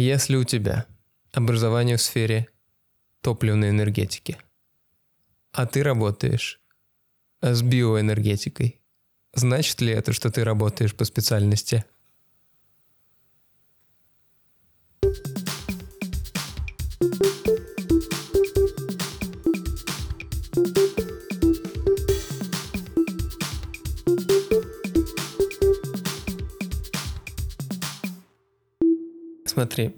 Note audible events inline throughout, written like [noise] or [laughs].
Если у тебя образование в сфере топливной энергетики, а ты работаешь с биоэнергетикой, значит ли это, что ты работаешь по специальности? Смотри,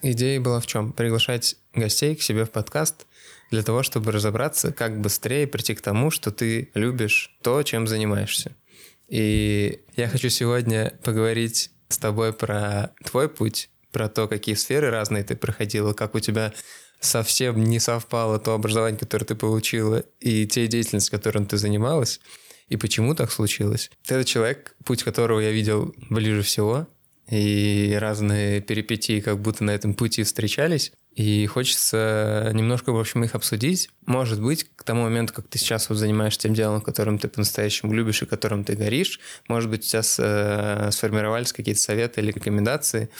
идея была в чем? Приглашать гостей к себе в подкаст для того, чтобы разобраться, как быстрее прийти к тому, что ты любишь то, чем занимаешься. И я хочу сегодня поговорить с тобой про твой путь, про то, какие сферы разные ты проходила, как у тебя совсем не совпало то образование, которое ты получила, и те деятельности, которым ты занималась, и почему так случилось. Ты этот человек, путь которого я видел ближе всего, и разные перипетии как будто на этом пути встречались. И хочется немножко, в общем, их обсудить. Может быть, к тому моменту, как ты сейчас вот занимаешься тем делом, которым ты по-настоящему любишь и которым ты горишь, может быть, сейчас э, сформировались какие-то советы или рекомендации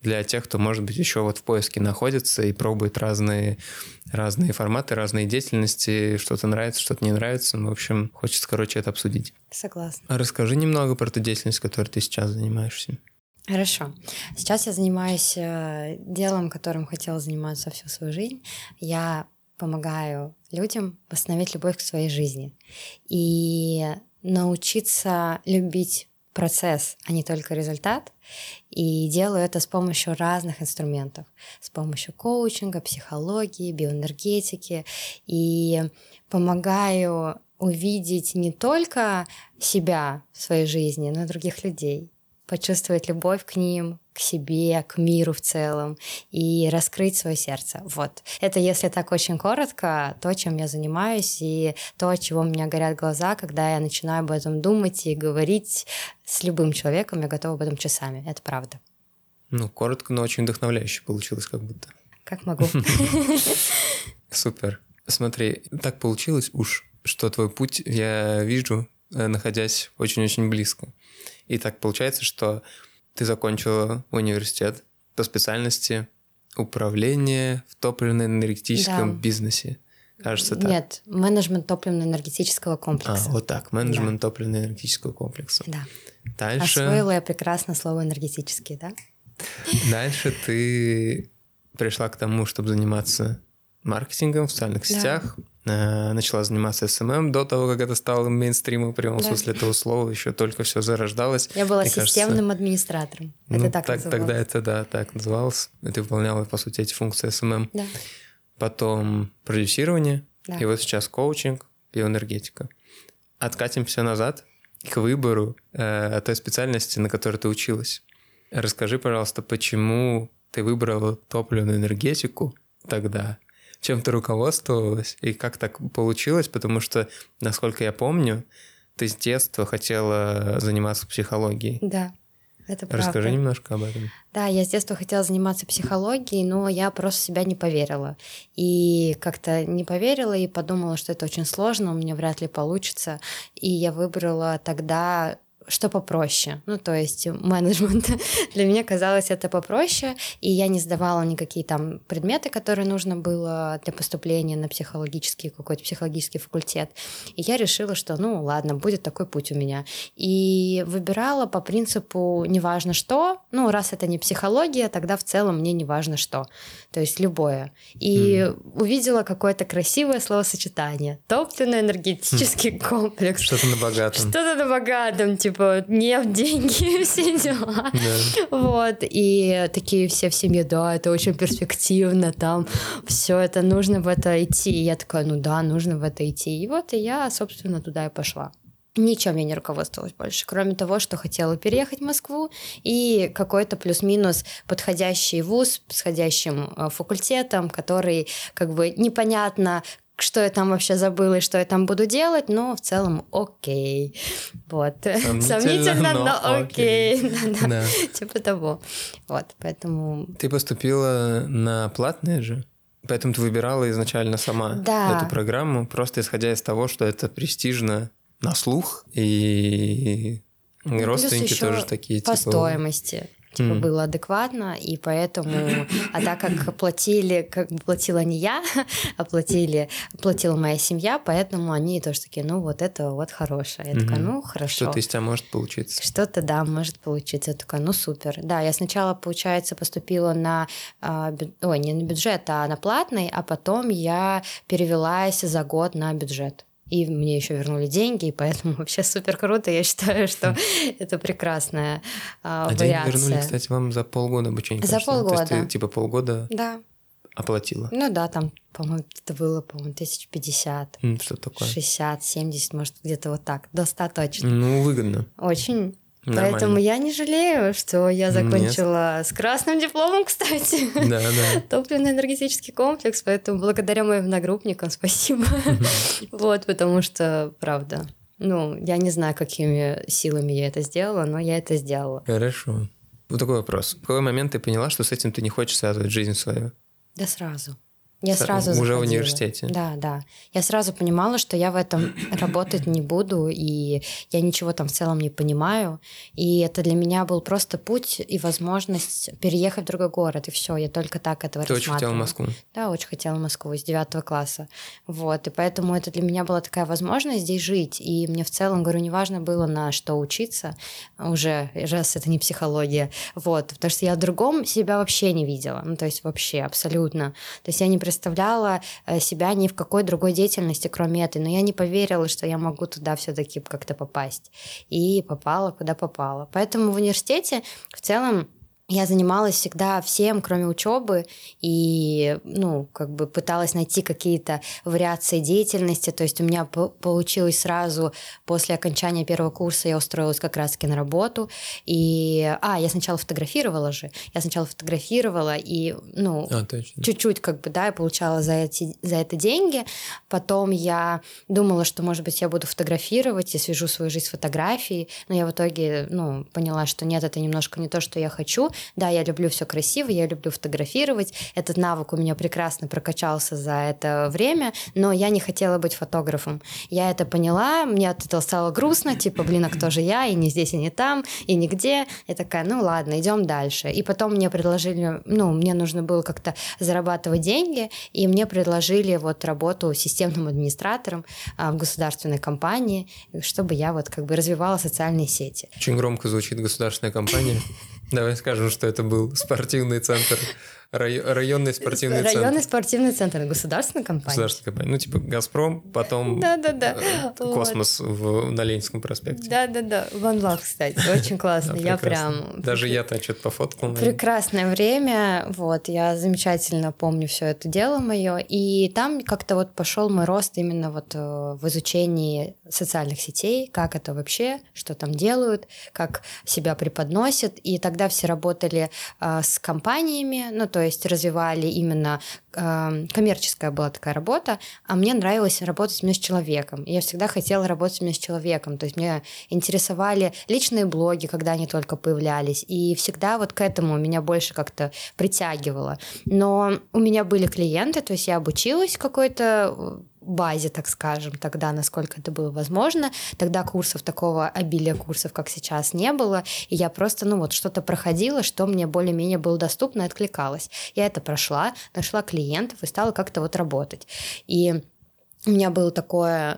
для тех, кто, может быть, еще вот в поиске находится и пробует разные, разные форматы, разные деятельности, что-то нравится, что-то не нравится. Ну, в общем, хочется, короче, это обсудить. Согласна. Расскажи немного про ту деятельность, которой ты сейчас занимаешься. Хорошо. Сейчас я занимаюсь э, делом, которым хотела заниматься всю свою жизнь. Я помогаю людям восстановить любовь к своей жизни и научиться любить процесс, а не только результат. И делаю это с помощью разных инструментов, с помощью коучинга, психологии, биоэнергетики. И помогаю увидеть не только себя в своей жизни, но и других людей почувствовать любовь к ним, к себе, к миру в целом и раскрыть свое сердце. Вот. Это, если так очень коротко, то, чем я занимаюсь и то, от чего у меня горят глаза, когда я начинаю об этом думать и говорить с любым человеком, я готова об этом часами. Это правда. Ну, коротко, но очень вдохновляюще получилось как будто. Как могу. [laughs] Супер. Смотри, так получилось уж, что твой путь я вижу, э, находясь очень-очень близко. И так получается, что ты закончила университет по специальности управление в топливно-энергетическом да. бизнесе. Кажется так. Нет, менеджмент топливно-энергетического комплекса. А, вот так, менеджмент да. топливно-энергетического комплекса. Да. Дальше... Освоила я прекрасно слово энергетический, да? Дальше ты пришла к тому, чтобы заниматься маркетингом в социальных да. сетях, начала заниматься SMM до того, как это стало мейнстримом в прямом да. смысле этого слова, еще только все зарождалось. Я была Мне системным кажется, администратором. Это ну, так, так называлось. Тогда это, да, так называлось. И ты выполняла, по сути, эти функции SMM. Да. Потом продюсирование, да. и вот сейчас коучинг, биоэнергетика. Откатим все назад к выбору э, той специальности, на которой ты училась. Расскажи, пожалуйста, почему ты выбрала топливную энергетику тогда, чем ты руководствовалась и как так получилось, потому что, насколько я помню, ты с детства хотела заниматься психологией. Да. Это правда. Расскажи немножко об этом. Да, я с детства хотела заниматься психологией, но я просто себя не поверила. И как-то не поверила и подумала, что это очень сложно, у меня вряд ли получится. И я выбрала тогда что попроще. Ну, то есть менеджмент [laughs] для меня казалось это попроще, и я не сдавала никакие там предметы, которые нужно было для поступления на психологический какой-то психологический факультет. И я решила, что, ну, ладно, будет такой путь у меня. И выбирала по принципу неважно что, ну, раз это не психология, тогда в целом мне не важно что. То есть любое. И mm. увидела какое-то красивое словосочетание. Топливно-энергетический mm. комплекс. Что-то на богатом. Что-то на богатом, типа типа, нефть, деньги, [laughs] все дела. Да. Вот, и такие все в семье, да, это очень перспективно, там, все это, нужно в это идти. И я такая, ну да, нужно в это идти. И вот и я, собственно, туда и пошла. Ничем я не руководствовалась больше, кроме того, что хотела переехать в Москву и какой-то плюс-минус подходящий вуз с подходящим э, факультетом, который как бы непонятно, что я там вообще забыла и что я там буду делать, но в целом окей. Вот. Сомнительно, Сомнительно но, но окей. окей. [laughs] Да, да. Типа того. Вот, поэтому... Ты поступила на платное же? Поэтому ты выбирала изначально сама да. эту программу, просто исходя из того, что это престижно на слух, и, и родственники тоже такие. По типа... стоимости. Типа mm. было адекватно, и поэтому, [coughs] а так как платили, как бы платила не я, [laughs] а платили, платила моя семья, поэтому они тоже такие, ну вот это вот хорошее. Я mm-hmm. такая, ну хорошо. Что-то из тебя может получиться. Что-то, да, может получиться. Я такая, ну супер. Да, я сначала, получается, поступила на, э, ой, не на бюджет, а на платный, а потом я перевелась за год на бюджет и мне еще вернули деньги, и поэтому [laughs] вообще супер круто. Я считаю, что это прекрасная а, а вариация. деньги вернули, кстати, вам за полгода обучения? За полгода. То есть ты типа полгода да. оплатила? Ну да, там, по-моему, это было, по-моему, тысяч пятьдесят. Что такое? Шестьдесят, семьдесят, может, где-то вот так. До ста точно. Ну, выгодно. Очень. Нормально. Поэтому я не жалею, что я закончила Нет. с красным дипломом, [laughs] кстати. Да, да. Топливно-энергетический комплекс, поэтому благодаря моим одногруппникам спасибо. [laughs] Вот, потому что, правда, ну, я не знаю, какими силами я это сделала, но я это сделала. Хорошо. Вот такой вопрос. В какой момент ты поняла, что с этим ты не хочешь связывать жизнь свою? Да сразу. Я С- сразу Уже заходила. в университете? Да, да. Я сразу понимала, что я в этом [clears throat] работать не буду, и я ничего там в целом не понимаю. И это для меня был просто путь и возможность переехать в другой город, и все. Я только так этого Ты очень хотела в Москву? Да, очень хотела в Москву с девятого класса. Вот, и поэтому это для меня была такая возможность здесь жить. И мне в целом, говорю, неважно было на что учиться, уже, раз это не психология, вот, потому что я в другом себя вообще не видела, ну, то есть вообще, абсолютно. То есть я не представляла э, себя ни в какой другой деятельности, кроме этой, но я не поверила, что я могу туда все-таки как-то попасть. И попала, куда попала. Поэтому в университете в целом я занималась всегда всем, кроме учебы, и, ну, как бы пыталась найти какие-то вариации деятельности. То есть у меня получилось сразу после окончания первого курса я устроилась как раз-таки на работу. И, а, я сначала фотографировала же. Я сначала фотографировала и, ну, а, чуть-чуть, как бы, да, я получала за, эти, за это деньги. Потом я думала, что, может быть, я буду фотографировать и свяжу свою жизнь с фотографией. Но я в итоге, ну, поняла, что нет, это немножко не то, что я хочу. Да, я люблю все красиво, я люблю фотографировать. Этот навык у меня прекрасно прокачался за это время, но я не хотела быть фотографом. Я это поняла, мне от этого стало грустно, типа, блин, а кто же я, и не здесь, и не там, и нигде. Я такая, ну ладно, идем дальше. И потом мне предложили, ну, мне нужно было как-то зарабатывать деньги, и мне предложили вот работу системным администратором а, в государственной компании, чтобы я вот как бы развивала социальные сети. Очень громко звучит государственная компания. [laughs] Давай скажем, что это был спортивный центр районный спортивный центр. Районный спортивный центр, государственная компания. Государственная компания. Ну, типа «Газпром», потом да, да, да. «Космос» в, на Ленинском проспекте. Да-да-да, One Love, кстати, очень классно. Я прям... Даже я-то что-то пофоткал. Прекрасное время, вот, я замечательно помню все это дело мое, и там как-то вот пошел мой рост именно вот э, в изучении социальных сетей, как это вообще, что там делают, как себя преподносят, и тогда все работали э, с компаниями, ну, то то есть развивали именно э, коммерческая была такая работа, а мне нравилось работать именно с человеком. я всегда хотела работать именно с человеком, то есть меня интересовали личные блоги, когда они только появлялись, и всегда вот к этому меня больше как-то притягивало. Но у меня были клиенты, то есть я обучилась какой-то базе, так скажем, тогда, насколько это было возможно. Тогда курсов такого обилия курсов, как сейчас, не было. И я просто, ну вот, что-то проходила, что мне более-менее было доступно и откликалось. Я это прошла, нашла клиентов и стала как-то вот работать. И у меня был такой э,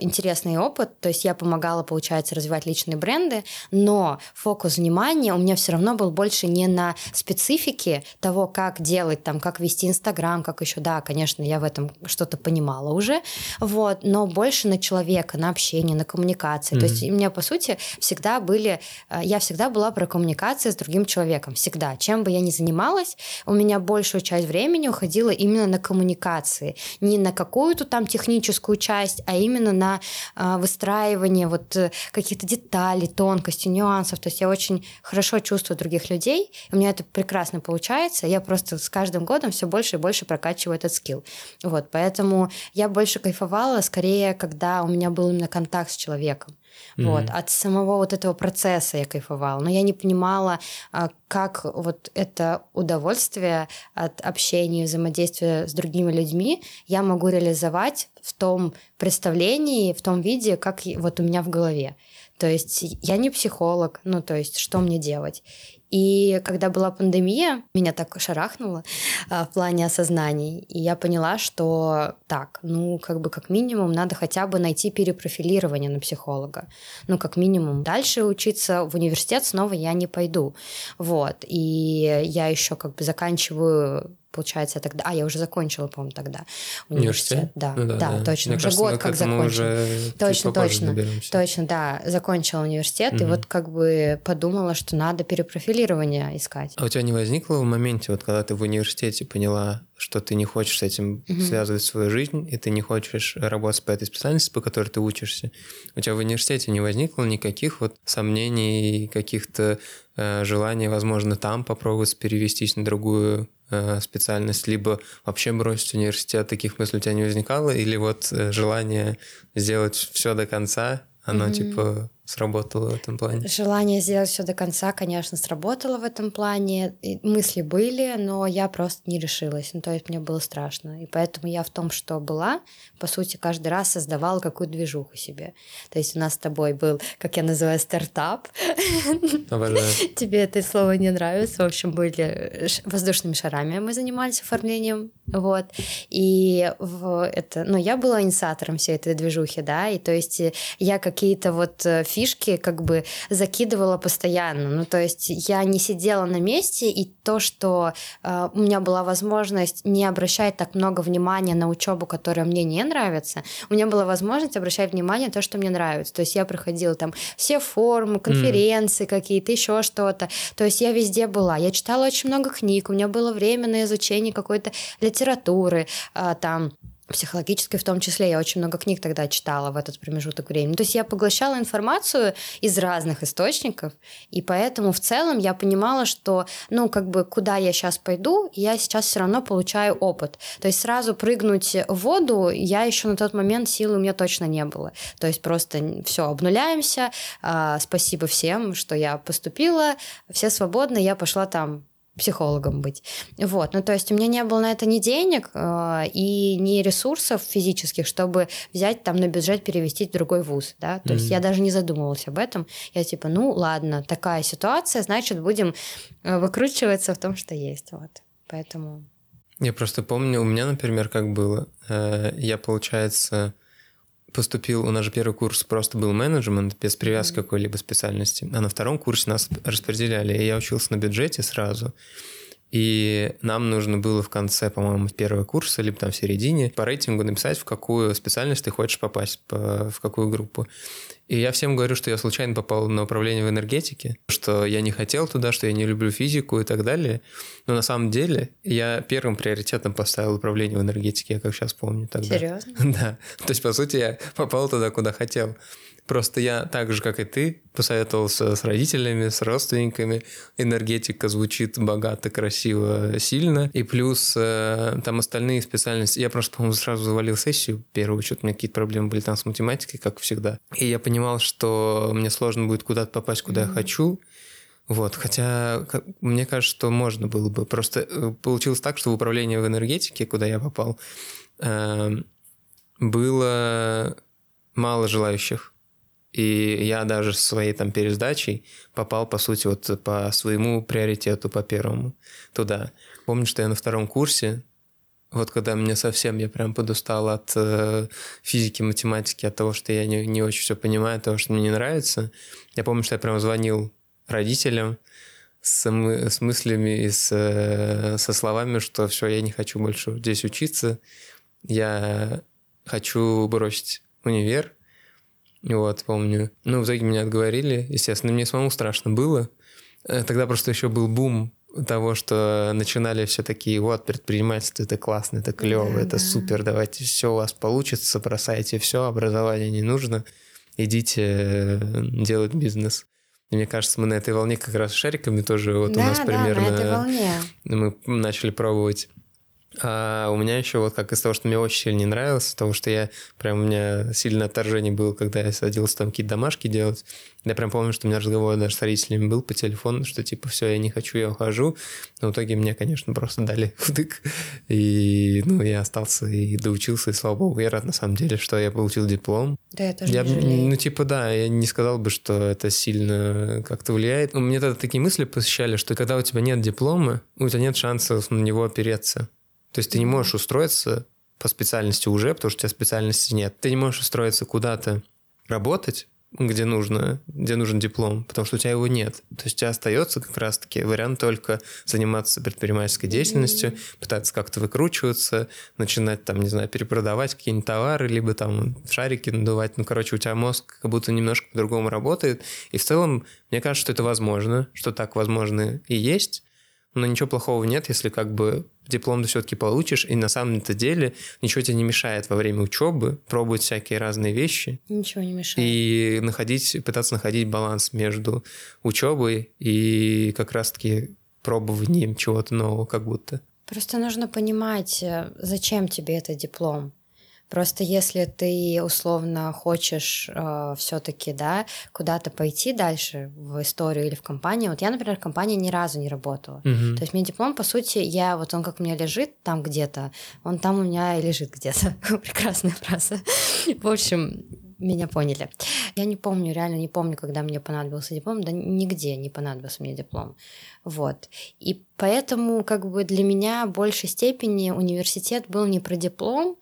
интересный опыт, то есть я помогала, получается, развивать личные бренды, но фокус внимания у меня все равно был больше не на специфике того, как делать, там, как вести Инстаграм, как еще, да, конечно, я в этом что-то понимала уже, вот, но больше на человека, на общение, на коммуникации. Mm-hmm. То есть у меня, по сути, всегда были, э, я всегда была про коммуникации с другим человеком, всегда. Чем бы я ни занималась, у меня большую часть времени уходила именно на коммуникации, не на какую-то там техническую техническую часть, а именно на а, выстраивание вот э, каких-то деталей, тонкостей, нюансов. То есть я очень хорошо чувствую других людей, у меня это прекрасно получается. Я просто с каждым годом все больше и больше прокачиваю этот скилл. Вот, поэтому я больше кайфовала, скорее, когда у меня был именно контакт с человеком. Mm-hmm. Вот. От самого вот этого процесса я кайфовала. Но я не понимала, а, как вот это удовольствие от общения взаимодействия с другими людьми я могу реализовать в том представлении, в том виде, как вот у меня в голове. То есть я не психолог, ну то есть что мне делать? И когда была пандемия, меня так шарахнуло а, в плане осознаний. И я поняла, что так, ну, как бы как минимум надо хотя бы найти перепрофилирование на психолога. Ну, как минимум. Дальше учиться в университет снова я не пойду. Вот. И я еще как бы заканчиваю получается, тогда... А, я уже закончила, по-моему, тогда университет. университет? Да, ну, да, да, да, точно. Мне уже кажется, год как закончила. Уже точно, точно. Точно, да. Закончила университет, угу. и вот как бы подумала, что надо перепрофилирование искать. А у тебя не возникло в моменте, вот когда ты в университете поняла, что ты не хочешь с этим угу. связывать свою жизнь, и ты не хочешь работать по этой специальности, по которой ты учишься, у тебя в университете не возникло никаких вот сомнений, каких-то э, желаний, возможно, там попробовать перевестись на другую Э, специальность, либо вообще бросить университет, таких мыслей у тебя не возникало, или вот э, желание сделать все до конца, оно mm-hmm. типа сработало в этом плане? Желание сделать все до конца, конечно, сработало в этом плане. И мысли были, но я просто не решилась. Ну, то есть мне было страшно. И поэтому я в том, что была, по сути, каждый раз создавала какую-то движуху себе. То есть у нас с тобой был, как я называю, стартап. Обожаю. [laughs] Тебе это слово не нравится. В общем, были воздушными шарами мы занимались оформлением. Вот. И в это, ну, я была инициатором всей этой движухи, да, и то есть я какие-то вот э, фишки как бы закидывала постоянно. Ну, то есть я не сидела на месте, и то, что э, у меня была возможность не обращать так много внимания на учебу, которая мне не нравится, у меня была возможность обращать внимание на то, что мне нравится. То есть я проходила там все форумы, конференции mm. какие-то, еще что-то. То есть я везде была. Я читала очень много книг, у меня было время на изучение какой-то литературы, э, там психологической в том числе. Я очень много книг тогда читала в этот промежуток времени. То есть я поглощала информацию из разных источников, и поэтому в целом я понимала, что, ну, как бы, куда я сейчас пойду, я сейчас все равно получаю опыт. То есть сразу прыгнуть в воду я еще на тот момент силы у меня точно не было. То есть просто все, обнуляемся, а, спасибо всем, что я поступила, все свободны, я пошла там психологом быть. Вот, ну то есть у меня не было на это ни денег э, и ни ресурсов физических, чтобы взять там на бюджет перевести в другой вуз, да, то mm-hmm. есть я даже не задумывалась об этом. Я типа, ну ладно, такая ситуация, значит будем э, выкручиваться в том, что есть, вот. Поэтому. Я просто помню, у меня, например, как было, э, я получается поступил, у нас же первый курс просто был менеджмент, без привязки mm-hmm. какой-либо специальности. А на втором курсе нас распределяли, и я учился на бюджете сразу. И нам нужно было в конце, по-моему, первого курса, либо там в середине, по рейтингу написать, в какую специальность ты хочешь попасть, по, в какую группу. И я всем говорю, что я случайно попал на управление в энергетике, что я не хотел туда, что я не люблю физику и так далее. Но на самом деле я первым приоритетом поставил управление в энергетике, я как сейчас помню тогда. Серьезно? [laughs] Да. То есть, по сути, я попал туда, куда хотел. Просто я так же, как и ты, посоветовался с родителями, с родственниками. Энергетика звучит богато, красиво, сильно. И плюс э, там остальные специальности. Я просто, по-моему, сразу завалил сессию первую. Что-то у меня какие-то проблемы были там с математикой, как всегда. И я понимал, что мне сложно будет куда-то попасть, куда mm-hmm. я хочу. Вот, хотя как, мне кажется, что можно было бы. Просто э, получилось так, что в управление в энергетике, куда я попал, э, было мало желающих. И я даже своей там пересдачей попал, по сути, вот по своему приоритету, по первому туда. Помню, что я на втором курсе, вот когда мне совсем, я прям подустал от э, физики, математики, от того, что я не, не очень все понимаю, от того, что мне не нравится. Я помню, что я прям звонил родителям с, мы, с мыслями и с, э, со словами, что все, я не хочу больше здесь учиться, я хочу бросить универ, вот, помню. Ну, в итоге меня отговорили. Естественно, мне самому страшно было. Э, тогда просто еще был бум того, что начинали все такие, вот, предпринимательство, это классно, это клево, да, это да. супер, давайте все у вас получится, бросайте все, образование не нужно, идите э, делать бизнес. И мне кажется, мы на этой волне как раз с шариками тоже, вот да, у нас да, примерно... на этой волне. Мы начали пробовать А у меня еще вот как из того, что мне очень сильно не нравилось, того, что я прям у меня сильное отторжение было, когда я садился там какие-то домашки делать. Я прям помню, что у меня разговор даже с родителями был по телефону, что типа все, я не хочу, я ухожу. Но в итоге мне, конечно, просто дали [laughs] вдык. И ну, я остался и доучился, и слава богу, я рад на самом деле, что я получил диплом. Да, я тоже я, не жалею. Ну, типа, да, я не сказал бы, что это сильно как-то влияет. Меня тогда такие мысли посещали, что когда у тебя нет диплома, у тебя нет шансов на него опереться. То есть ты не можешь устроиться по специальности уже, потому что у тебя специальности нет. Ты не можешь устроиться куда-то работать, где нужно, где нужен диплом, потому что у тебя его нет. То есть у тебя остается как раз-таки вариант только заниматься предпринимательской деятельностью, mm-hmm. пытаться как-то выкручиваться, начинать там, не знаю, перепродавать какие-нибудь товары, либо там шарики надувать. Ну, короче, у тебя мозг как будто немножко по-другому работает. И в целом, мне кажется, что это возможно, что так возможно и есть. Но ничего плохого нет, если как бы диплом ты все-таки получишь, и на самом-то деле ничего тебе не мешает во время учебы пробовать всякие разные вещи. Ничего не мешает. И находить, пытаться находить баланс между учебой и как раз-таки пробованием чего-то нового, как будто. Просто нужно понимать, э, зачем тебе этот диплом. Просто если ты условно хочешь э, все-таки, да, куда-то пойти дальше в историю или в компанию. Вот я, например, в компании ни разу не работала. Мгм. То есть мне диплом, по сути, я вот он как у меня лежит там где-то, он там у меня и лежит где-то. [laughs] Прекрасная фраза. В общем, меня поняли. Я не помню, реально не помню, когда мне понадобился диплом, да нигде не понадобился мне диплом. Вот. И поэтому как бы для меня в большей степени университет был не про диплом,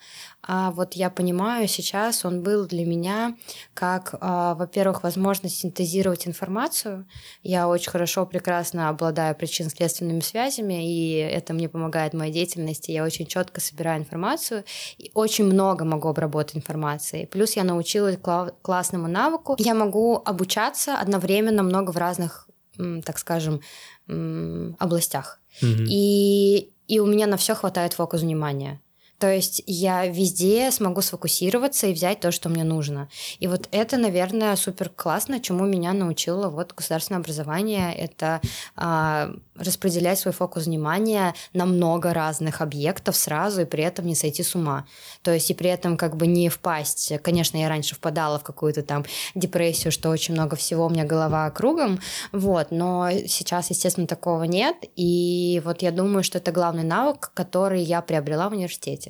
а вот я понимаю сейчас, он был для меня как, а, во-первых, возможность синтезировать информацию. Я очень хорошо, прекрасно обладаю причинно-следственными связями, и это мне помогает в моей деятельности. Я очень четко собираю информацию и очень много могу обработать информации. Плюс я научилась кла- классному навыку. Я могу обучаться одновременно много в разных, так скажем, областях. Мгм. И, и у меня на все хватает фокус внимания. То есть я везде смогу сфокусироваться и взять то, что мне нужно. И вот это, наверное, супер классно, чему меня научило вот государственное образование. Это а, распределять свой фокус внимания на много разных объектов сразу и при этом не сойти с ума. То есть и при этом как бы не впасть. Конечно, я раньше впадала в какую-то там депрессию, что очень много всего, у меня голова кругом, вот, но сейчас, естественно, такого нет, и вот я думаю, что это главный навык, который я приобрела в университете.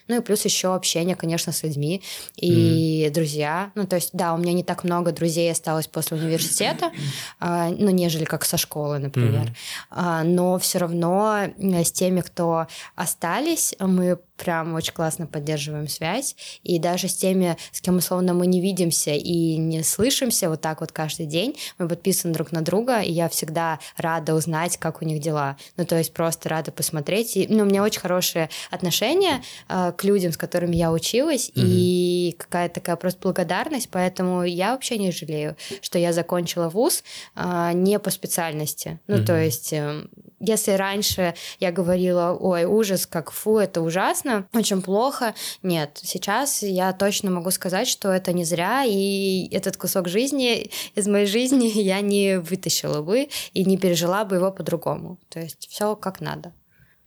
Ну и плюс еще общение, конечно, с людьми и друзья. Ну, то есть, да, у меня не так много друзей осталось после университета, а, ну, нежели как со школы, например. А, но все равно с теми, кто остались, мы прям очень классно поддерживаем связь. И даже с теми, с кем, условно, мы не видимся и не слышимся вот так вот каждый день, мы подписаны друг на друга, и я всегда рада узнать, как у них дела. Ну, то есть просто рада посмотреть. И, ну, у меня очень хорошие отношения э, к людям, с которыми я училась, и какая-то такая просто благодарность, поэтому я вообще не жалею, что я закончила вуз э, не по специальности. Ну, то есть... э, если раньше я говорила, ой, ужас, как фу, это ужасно, очень плохо, нет, сейчас я точно могу сказать, что это не зря, и этот кусок жизни из моей жизни [laughs] я не вытащила бы и не пережила бы его по-другому. То есть все как надо.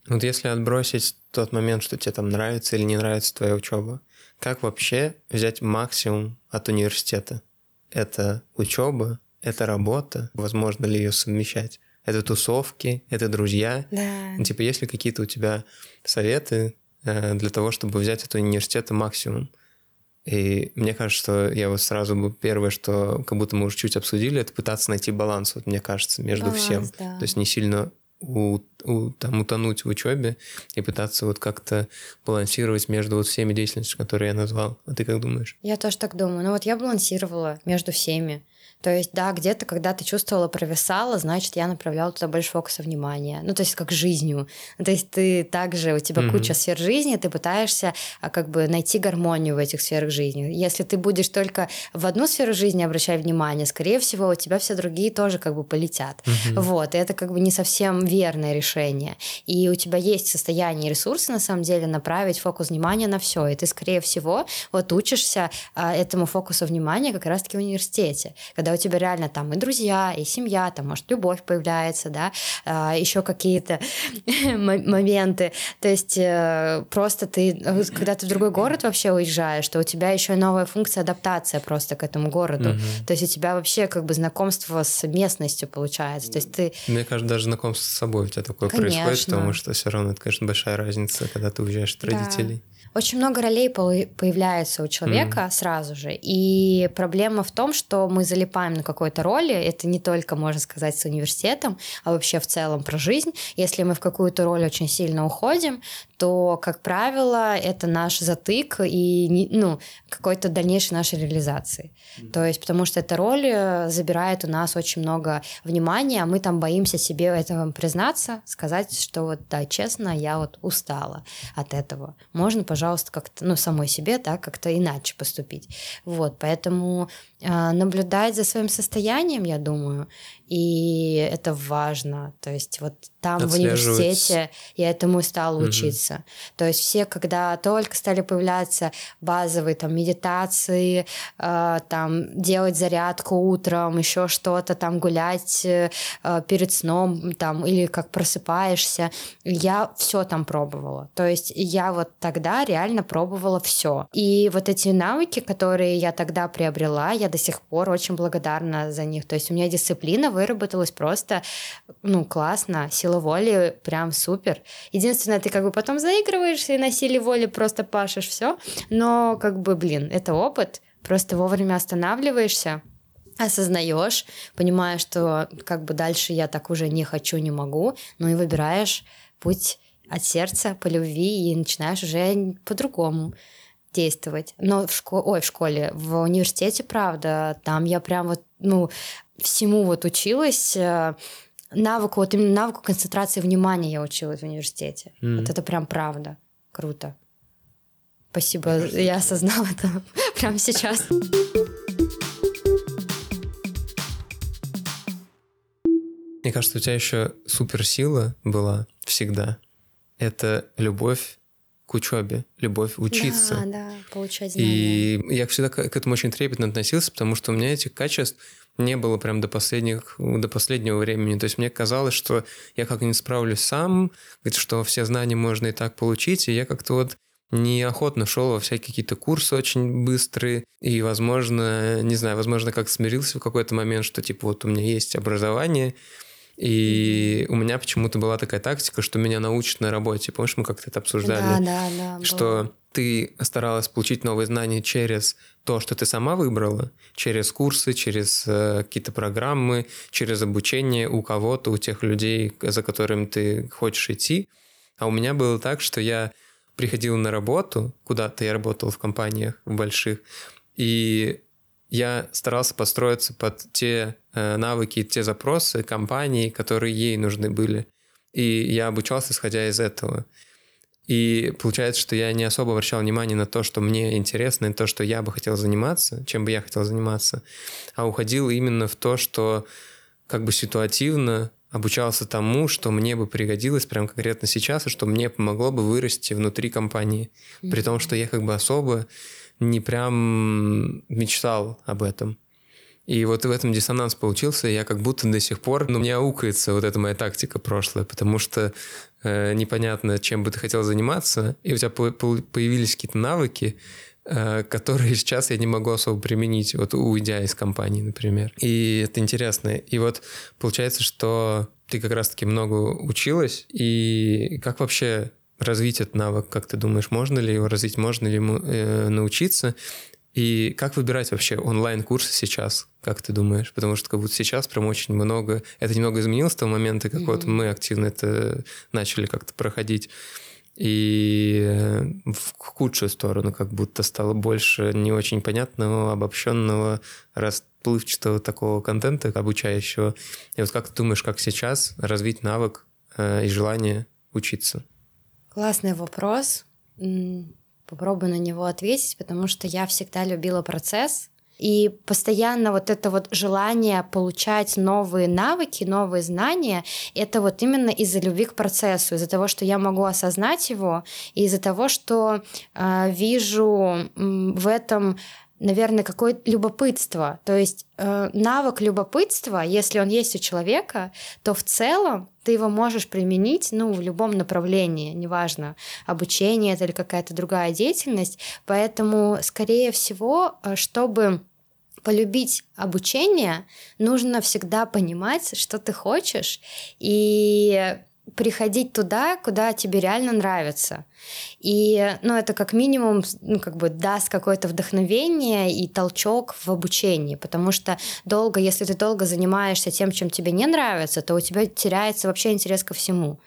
Вот если отбросить тот момент, что тебе там нравится или не нравится твоя учеба, как вообще взять максимум от университета? Это учеба, это работа, возможно ли ее совмещать? Это тусовки, это друзья. Да. Типа, есть ли какие-то у тебя советы э, для того, чтобы взять от университета максимум? И мне кажется, что я вот сразу бы первое, что как будто мы уже чуть обсудили, это пытаться найти баланс, вот мне кажется, между Баланс, всем. да. То есть не сильно у- у- там, утонуть в учебе и пытаться вот как-то балансировать между вот всеми деятельностями, которые я назвал. А ты как думаешь? Я тоже так думаю. Ну вот я балансировала между всеми. То есть, да, где-то, когда ты чувствовала провисала, значит, я направляла туда больше фокуса внимания. Ну, то есть, как жизнью. Ну, то есть, ты также, у тебя Мгм. куча сфер жизни, ты пытаешься а, как бы найти гармонию в этих сферах жизни. Если ты будешь только в одну сферу жизни обращать внимание, скорее всего, у тебя все другие тоже как бы полетят. Вот, и это как бы не совсем верное решение решение. И у тебя есть состояние и ресурсы, на самом деле, направить фокус внимания на все. И ты, скорее всего, вот учишься а, этому фокусу внимания как раз-таки в университете, когда у тебя реально там и друзья, и семья, там, может, любовь появляется, да, а, еще какие-то [laughs] моменты. То есть э, просто ты, когда ты в другой город вообще уезжаешь, то у тебя еще новая функция адаптация просто к этому городу. То есть у тебя вообще как бы знакомство с местностью получается. То есть ты... Мне кажется, даже знакомство с собой у тебя такое конечно. происходит, потому что все равно это, конечно, большая разница, когда ты уезжаешь от да. родителей. Очень много ролей появляется у человека mm. сразу же. И проблема в том, что мы залипаем на какой-то роли. Это не только, можно сказать, с университетом, а вообще в целом про жизнь. Если мы в какую-то роль очень сильно уходим, то, как правило, это наш затык и ну, какой-то дальнейшей нашей реализации. Mm-hmm. То есть, потому что эта роль э, забирает у нас очень много внимания, а мы там боимся себе этого признаться, сказать, что вот, да, честно, я вот устала от этого. Можно, пожалуйста, как-то, ну, самой себе, да, как-то иначе поступить. Вот, поэтому наблюдать за своим состоянием, я думаю, и это важно. То есть вот там в университете я этому стала угу. учиться. То есть все, когда только стали появляться базовые там медитации, э, там делать зарядку утром, еще что-то там гулять э, перед сном там или как просыпаешься, я все там пробовала. То есть я вот тогда реально пробовала все. И вот эти навыки, которые я тогда приобрела, я до сих пор очень благодарна за них. То есть у меня дисциплина выработалась просто, ну, классно, сила воли прям супер. Единственное, ты как бы потом заигрываешься и на силе воли просто пашешь все, но как бы, блин, это опыт, просто вовремя останавливаешься, осознаешь, понимаешь, что как бы дальше я так уже не хочу, не могу, ну и выбираешь путь от сердца, по любви, и начинаешь уже по-другому действовать. Но в школе, ой, в школе, в университете, правда, там я прям вот, ну, всему вот училась, э, навыку, вот именно навыку концентрации внимания я училась в университете. Mm-hmm. Вот это прям правда. Круто. Спасибо, я осознала это [laughs] прямо сейчас. Мне кажется, у тебя еще суперсила была всегда. Это любовь к учебе, любовь учиться. Да, да, получать знания. И я всегда к этому очень трепетно относился, потому что у меня этих качеств не было прям до, последних, до последнего времени. То есть мне казалось, что я как-нибудь справлюсь сам, что все знания можно и так получить, и я как-то вот неохотно шел во всякие какие-то курсы очень быстрые, и, возможно, не знаю, возможно, как смирился в какой-то момент, что, типа, вот у меня есть образование, и у меня почему-то была такая тактика, что меня научат на работе. Помнишь, мы как-то это обсуждали? Да, да, да. Что было. ты старалась получить новые знания через то, что ты сама выбрала, через курсы, через э, какие-то программы, через обучение у кого-то, у тех людей, за которыми ты хочешь идти. А у меня было так, что я приходил на работу, куда-то я работал в компаниях в больших, и я старался построиться под те э, навыки, те запросы компании, которые ей нужны были. И я обучался, исходя из этого. И получается, что я не особо обращал внимание на то, что мне интересно, и то, что я бы хотел заниматься, чем бы я хотел заниматься, а уходил именно в то, что как бы ситуативно обучался тому, что мне бы пригодилось прямо конкретно сейчас, и что мне помогло бы вырасти внутри компании. При том, что я как бы особо не прям мечтал об этом. И вот в этом диссонанс получился, я как будто до сих пор, ну, мне аукается вот эта моя тактика прошлая, потому что э, непонятно, чем бы ты хотел заниматься, и у тебя по по появились какие-то навыки, э, которые [laughs] сейчас я не могу особо применить, вот уйдя из компании, например. И это интересно. И вот получается, что ты как раз-таки много училась, и как вообще развить этот навык, как ты думаешь, можно ли его развить, можно ли ему э, научиться? И как выбирать вообще онлайн-курсы сейчас, как ты думаешь? Потому что как будто сейчас прям очень много... Это немного изменилось с того момента, как mm-hmm. вот мы активно это начали как-то проходить. И э, в худшую сторону как будто стало больше не очень понятного, обобщенного, расплывчатого такого контента обучающего. И вот как ты думаешь, как сейчас развить навык э, и желание учиться? Классный вопрос. Попробую на него ответить, потому что я всегда любила процесс. И постоянно вот это вот желание получать новые навыки, новые знания, это вот именно из-за любви к процессу, из-за того, что я могу осознать его, и из-за того, что э, вижу в этом наверное, какое-то любопытство. То есть э, навык любопытства, если он есть у человека, то в целом ты его можешь применить, ну, в любом направлении, неважно, обучение это или какая-то другая деятельность. Поэтому, скорее всего, э, чтобы полюбить обучение, нужно всегда понимать, что ты хочешь, и приходить туда, куда тебе реально нравится. И, ну, это как минимум, ну, как бы даст какое-то вдохновение и толчок в обучении, потому что долго, если ты долго занимаешься тем, чем тебе не нравится, то у тебя теряется вообще интерес ко всему.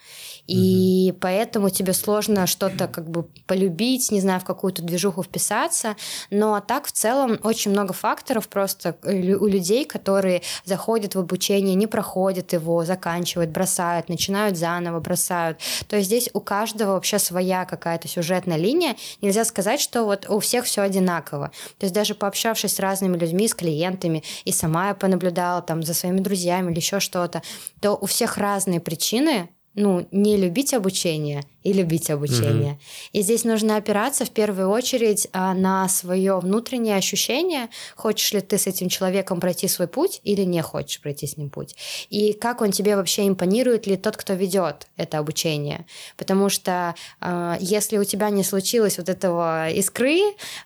И угу. поэтому тебе сложно что-то как бы полюбить, не знаю, в какую-то движуху вписаться. Но так в целом очень много факторов просто э, у людей, которые заходят в обучение, не проходят его, заканчивают, бросают, начинают заново, бросают. То есть здесь у каждого вообще своя какая-то сюжетная линия. Нельзя сказать, что вот у всех все одинаково. То есть даже пообщавшись с разными людьми, с клиентами, и сама я понаблюдала там за своими друзьями или еще что-то, то у всех разные причины ну, не любить обучение и любить обучение. Угу. И здесь нужно опираться в первую очередь а, на свое внутреннее ощущение, хочешь ли ты с этим человеком пройти свой путь или не хочешь пройти с ним путь. И как он тебе вообще импонирует ли тот, кто ведет это обучение. Потому что а, если у тебя не случилось вот этого искры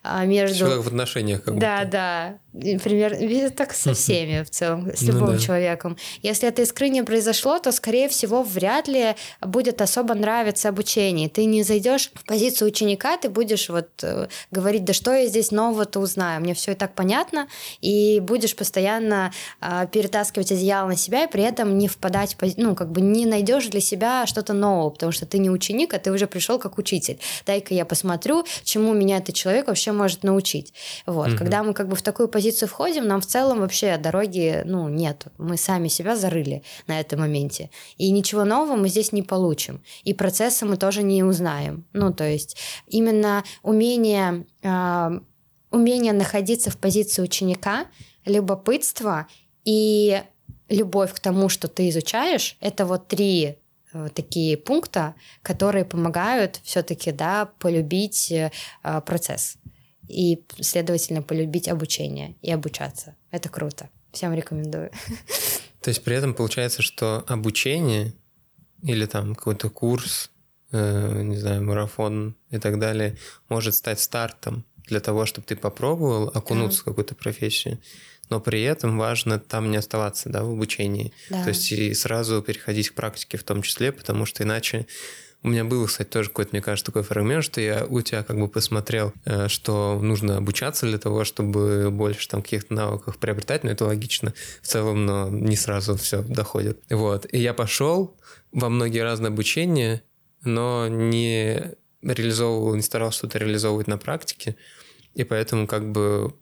а, между... Человек в отношениях как Да, будто. да. Например, так со всеми в целом, с любым ну, да. человеком. Если этой искры не произошло, то, скорее всего, вряд ли будет особо нравиться обучение обучении. Ты не зайдешь в позицию ученика, ты будешь вот э, говорить, да что я здесь нового-то узнаю, мне все и так понятно, и будешь постоянно э, перетаскивать одеяло на себя, и при этом не впадать, ну, как бы не найдешь для себя что-то нового, потому что ты не ученик, а ты уже пришел как учитель. Дай-ка я посмотрю, чему меня этот человек вообще может научить. Вот. Угу. Когда мы как бы в такую позицию входим, нам в целом вообще дороги, ну, нет. Мы сами себя зарыли на этом моменте. И ничего нового мы здесь не получим. И процессы мы тоже не узнаем. Ну, то есть именно умение, э, умение находиться в позиции ученика, любопытство и любовь к тому, что ты изучаешь, это вот три э, такие пункта, которые помогают все-таки да, полюбить э, процесс и, следовательно, полюбить обучение и обучаться. Это круто. Всем рекомендую. То есть при этом получается, что обучение или там какой-то курс не знаю, марафон и так далее, может стать стартом для того, чтобы ты попробовал окунуться да. в какую-то профессию, но при этом важно там не оставаться, да, в обучении. Да. То есть и сразу переходить к практике в том числе, потому что иначе у меня был, кстати, тоже какой-то, мне кажется, такой фрагмент, что я у тебя как бы посмотрел, э, что нужно обучаться для того, чтобы больше там каких-то навыков приобретать, но это логично в целом, но не сразу все доходит. Вот. И я пошел во многие разные обучения, но не реализовывал, не старался что-то реализовывать на практике, и поэтому как бы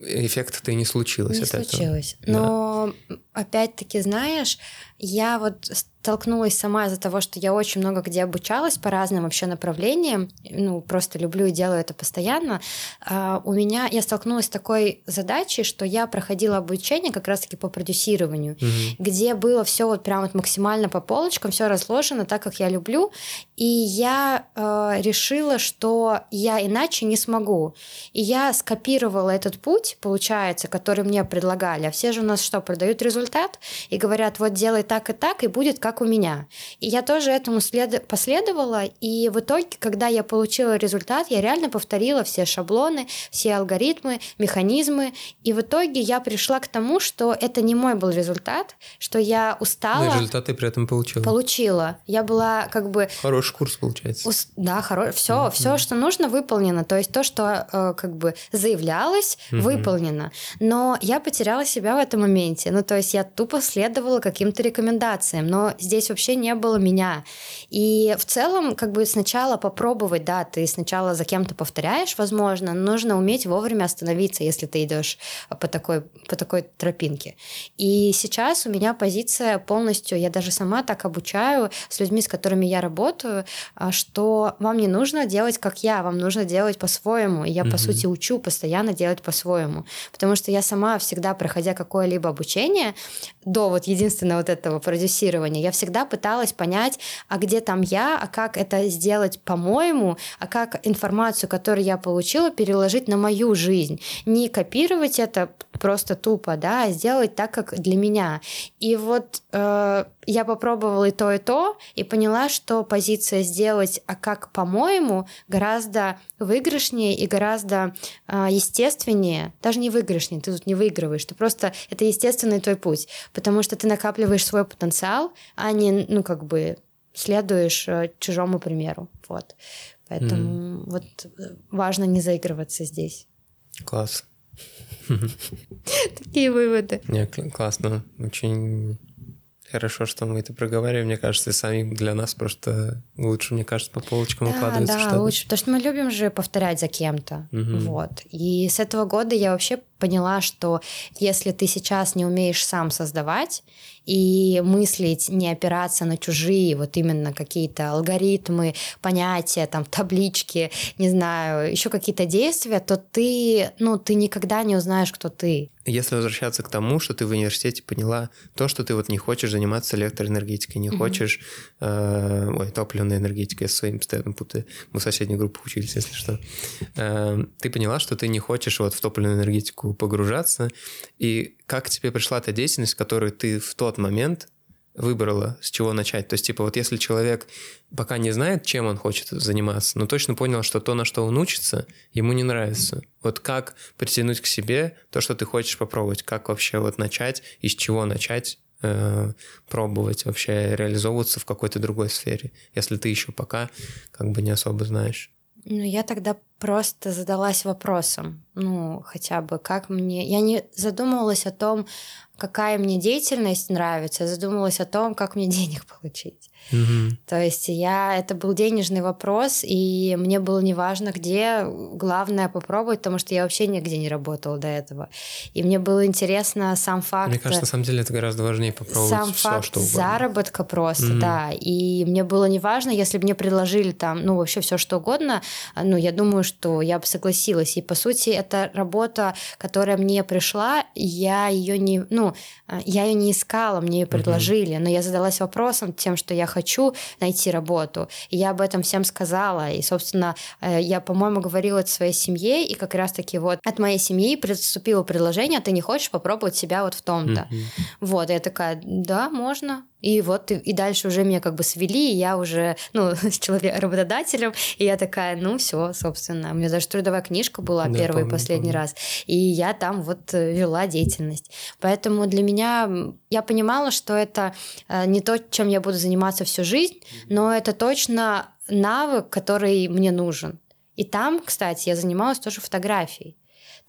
эффекта-то и не случилось не от случилось. этого. Но да. опять-таки, знаешь, я вот столкнулась сама из-за того, что я очень много где обучалась по разным вообще направлениям, ну, просто люблю и делаю это постоянно, uh, у меня, я столкнулась с такой задачей, что я проходила обучение как раз-таки по продюсированию, mm-hmm. где было все вот прям вот максимально по полочкам, все разложено так, как я люблю, и я uh, решила, что я иначе не смогу. И я скопировала этот путь, получается, который мне предлагали, а все же у нас что, продают результат и говорят, вот делай так и так, и будет как у меня. И я тоже этому след... последовала, и в итоге, когда я получила результат, я реально повторила все шаблоны, все алгоритмы, механизмы, и в итоге я пришла к тому, что это не мой был результат, что я устала. Но результат ты при этом получила. Получила. Я была как бы... Хороший курс получается. Ус... Да, хороший. Все, mm-hmm. все, что нужно, выполнено. То есть то, что э, как бы заявлялось, mm-hmm. выполнено. Но я потеряла себя в этом моменте. Ну, то есть я тупо следовала каким-то рекомендациям рекомендациям, но здесь вообще не было меня. И в целом, как бы сначала попробовать, да, ты сначала за кем-то повторяешь, возможно, нужно уметь вовремя остановиться, если ты идешь по такой, по такой тропинке. И сейчас у меня позиция полностью, я даже сама так обучаю с людьми, с которыми я работаю, а, что вам не нужно делать как я, вам нужно делать по-своему. И я, mm-hmm. по сути, учу постоянно делать по-своему. Потому что я сама всегда, проходя какое-либо обучение, до вот единственного вот этого продюсирования, я всегда пыталась понять, а где там я, а как это сделать по-моему, а как информацию, которую я получила, переложить на мою жизнь. Не копировать это просто тупо, да, а сделать так, как для меня. И вот э, я попробовала и то, и то, и поняла, что позиция сделать, а как по-моему, гораздо выигрышнее и гораздо э, естественнее. Даже не выигрышнее, ты тут не выигрываешь, ты просто это естественный твой путь, потому что ты накапливаешь свой потенциал, а не, ну, как бы следуешь э, чужому примеру. Вот. Поэтому mm. вот э, важно не заигрываться здесь. Класс. [laughs] [laughs] Такие выводы. Не, классно. Очень хорошо, что мы это проговариваем. Мне кажется, и сами для нас просто лучше, мне кажется, по полочкам да, укладывается. Да, что лучше, потому что мы любим же повторять за кем-то. Угу. Вот. И с этого года я вообще поняла, что если ты сейчас не умеешь сам создавать и мыслить, не опираться на чужие, вот именно какие-то алгоритмы, понятия, там, таблички, не знаю, еще какие-то действия, то ты, ну, ты никогда не узнаешь, кто ты. Если возвращаться к тому, что ты в университете поняла то, что ты вот не хочешь заниматься электроэнергетикой, не mm-hmm. хочешь, э, ой, топливной энергетикой, я своим постоянно путаю, мы в соседней группе учились, если что, э, ты поняла, что ты не хочешь вот в топливную энергетику погружаться, и как тебе пришла эта деятельность, которую ты в тот момент выбрала, с чего начать. То есть, типа, вот если человек пока не знает, чем он хочет заниматься, но точно понял, что то, на что он учится, ему не нравится. Вот как притянуть к себе то, что ты хочешь попробовать, как вообще вот начать, из чего начать э, пробовать вообще реализовываться в какой-то другой сфере, если ты еще пока как бы не особо знаешь. Ну, я тогда просто задалась вопросом, ну, хотя бы, как мне... Я не задумывалась о том, какая мне деятельность нравится, я задумывалась о том, как мне [laughs] денег получить. Угу. То есть я это был денежный вопрос, и мне было неважно, где. Главное попробовать, потому что я вообще нигде не работала до этого. И мне было интересно сам факт. Мне кажется, на самом деле это гораздо важнее попробовать сам все, факт что угодно. заработка просто, угу. да. И мне было неважно, если бы мне предложили там, ну вообще все что угодно, ну я думаю, что я бы согласилась. И по сути это работа, которая мне пришла, я ее не, ну я ее не искала, мне ее предложили, но я задалась вопросом тем, что я хочу найти работу. И я об этом всем сказала. И, собственно, э, я, по-моему, говорила это своей семье, и как раз-таки вот от моей семьи поступило предложение, ты не хочешь попробовать себя вот в том-то. Mm-hmm. Вот, я такая, да, можно. И вот и, и дальше уже меня как бы свели, и я уже, ну, [laughs] с человеком, работодателем, и я такая, ну, все, собственно. У меня даже трудовая книжка была да, первый помню, и последний помню. раз, и я там вот э, вела деятельность. Поэтому для меня, я понимала, что это э, не то, чем я буду заниматься всю жизнь, но это точно навык, который мне нужен. И там, кстати, я занималась тоже фотографией.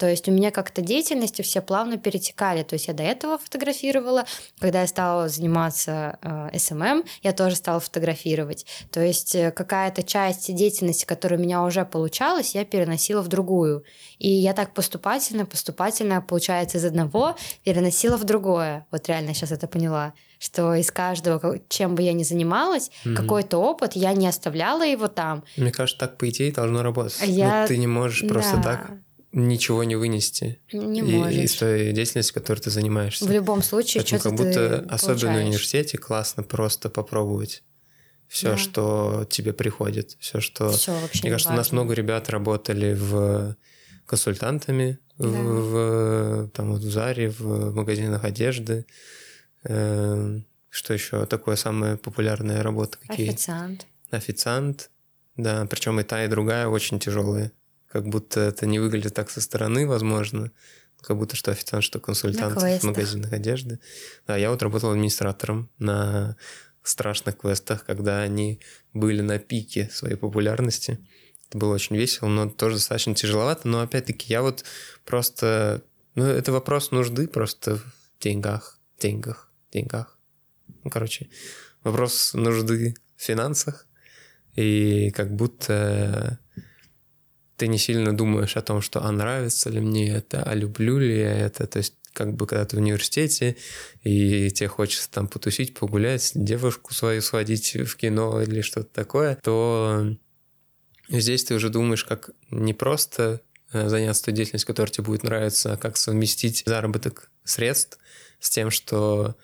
То есть у меня как-то деятельности все плавно перетекали. То есть я до этого фотографировала, когда я стала заниматься э, SMM, эм эм, я тоже стала фотографировать. То есть э, какая-то часть деятельности, которая у меня уже получалась, я переносила в другую. И я так поступательно, поступательно, получается, из одного переносила в другое. Вот реально сейчас это поняла что из каждого, чем бы я ни занималась, mm-hmm. какой-то опыт, я не оставляла его там. Мне кажется, так по идее должно работать. Я... Но ты не можешь просто да. так ничего не вынести не и, можешь. из той деятельности, которой ты занимаешься. В любом случае, что-то как будто, ты особенно в университете, классно просто попробовать все, да. что тебе приходит, все, что. Все вообще. Мне кажется, важно. у нас много ребят работали в консультантами да. в, в там вот в Заре, в магазинах одежды. Э, что еще такое самая популярная работа? Какие? Официант. Официант, да, причем и та, и другая очень тяжелые как будто это не выглядит так со стороны, возможно, как будто что официант, что консультант в магазинах одежды. Да, я вот работал администратором на страшных квестах, когда они были на пике своей популярности. Это было очень весело, но тоже достаточно тяжеловато. Но опять-таки я вот просто... Ну, это вопрос нужды просто в деньгах, деньгах, деньгах. Ну, короче, вопрос нужды в финансах, и как будто ты не сильно думаешь о том, что а нравится ли мне это, а люблю ли я это. То есть как бы когда ты в университете, и тебе хочется там потусить, погулять, девушку свою сводить в кино или что-то такое, то здесь ты уже думаешь, как не просто э, заняться той деятельностью, которая тебе будет нравиться, а как совместить заработок средств с тем, что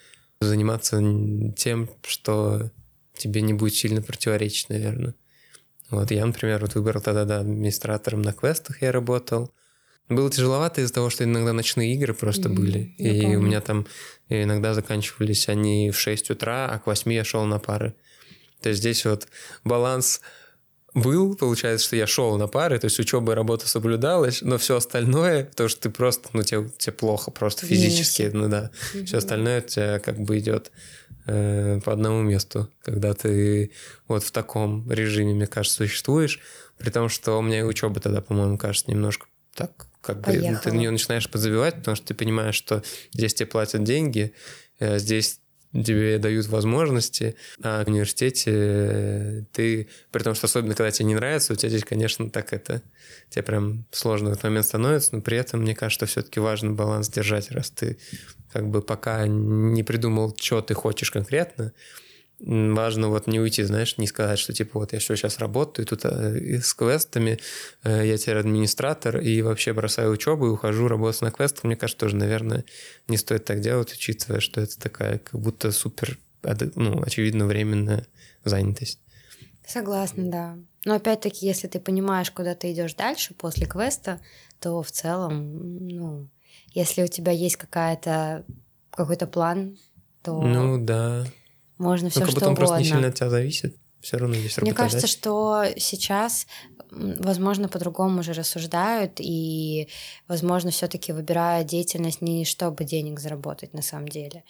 заниматься тем, что тебе не будет сильно противоречить, наверное. Вот я, например, вот выбрал тогда, да, администратором на квестах я работал. Было тяжеловато из-за того, что иногда ночные игры просто mm-hmm, были. И помню. у меня там иногда заканчивались они в 6 утра, а к 8 я шел на пары. То есть здесь вот баланс был, получается, что я шел на пары, то есть учеба и работа соблюдалась, но все остальное, то что ты просто, ну, тебе, тебе плохо просто физически, Вместе. ну да, mm-hmm. все остальное у тебя как бы идет э, по одному месту, когда ты вот в таком режиме, мне кажется, существуешь, при том, что у меня и учеба тогда, по-моему, кажется, немножко так как бы ну, ты на нее начинаешь подзабивать, потому что ты понимаешь, что здесь тебе платят деньги, э, здесь тебе дают возможности, а в университете э, ты, при том, что особенно когда тебе не нравится, у тебя здесь, конечно, так это, тебе прям сложно в этот момент становится, но при этом, мне кажется, все-таки важно баланс держать, раз ты как бы пока не придумал, что ты хочешь конкретно, важно вот не уйти, знаешь, не сказать, что типа вот я все сейчас работаю, тут э, с квестами, э, я теперь администратор и вообще бросаю учебу и ухожу работать на квестах. Мне кажется, тоже, наверное, не стоит так делать, учитывая, что это такая как будто супер, ну, очевидно, временная занятость. Согласна, да. Но опять-таки, если ты понимаешь, куда ты идешь дальше после квеста, то в целом, ну, если у тебя есть какая-то какой-то план, то... Ну да. Можно все ну, как будто он угодно. просто не сильно от тебя зависит. Все равно есть Мне кажется, что сейчас, возможно, по-другому уже рассуждают и, возможно, все-таки выбирают деятельность не чтобы денег заработать на самом деле.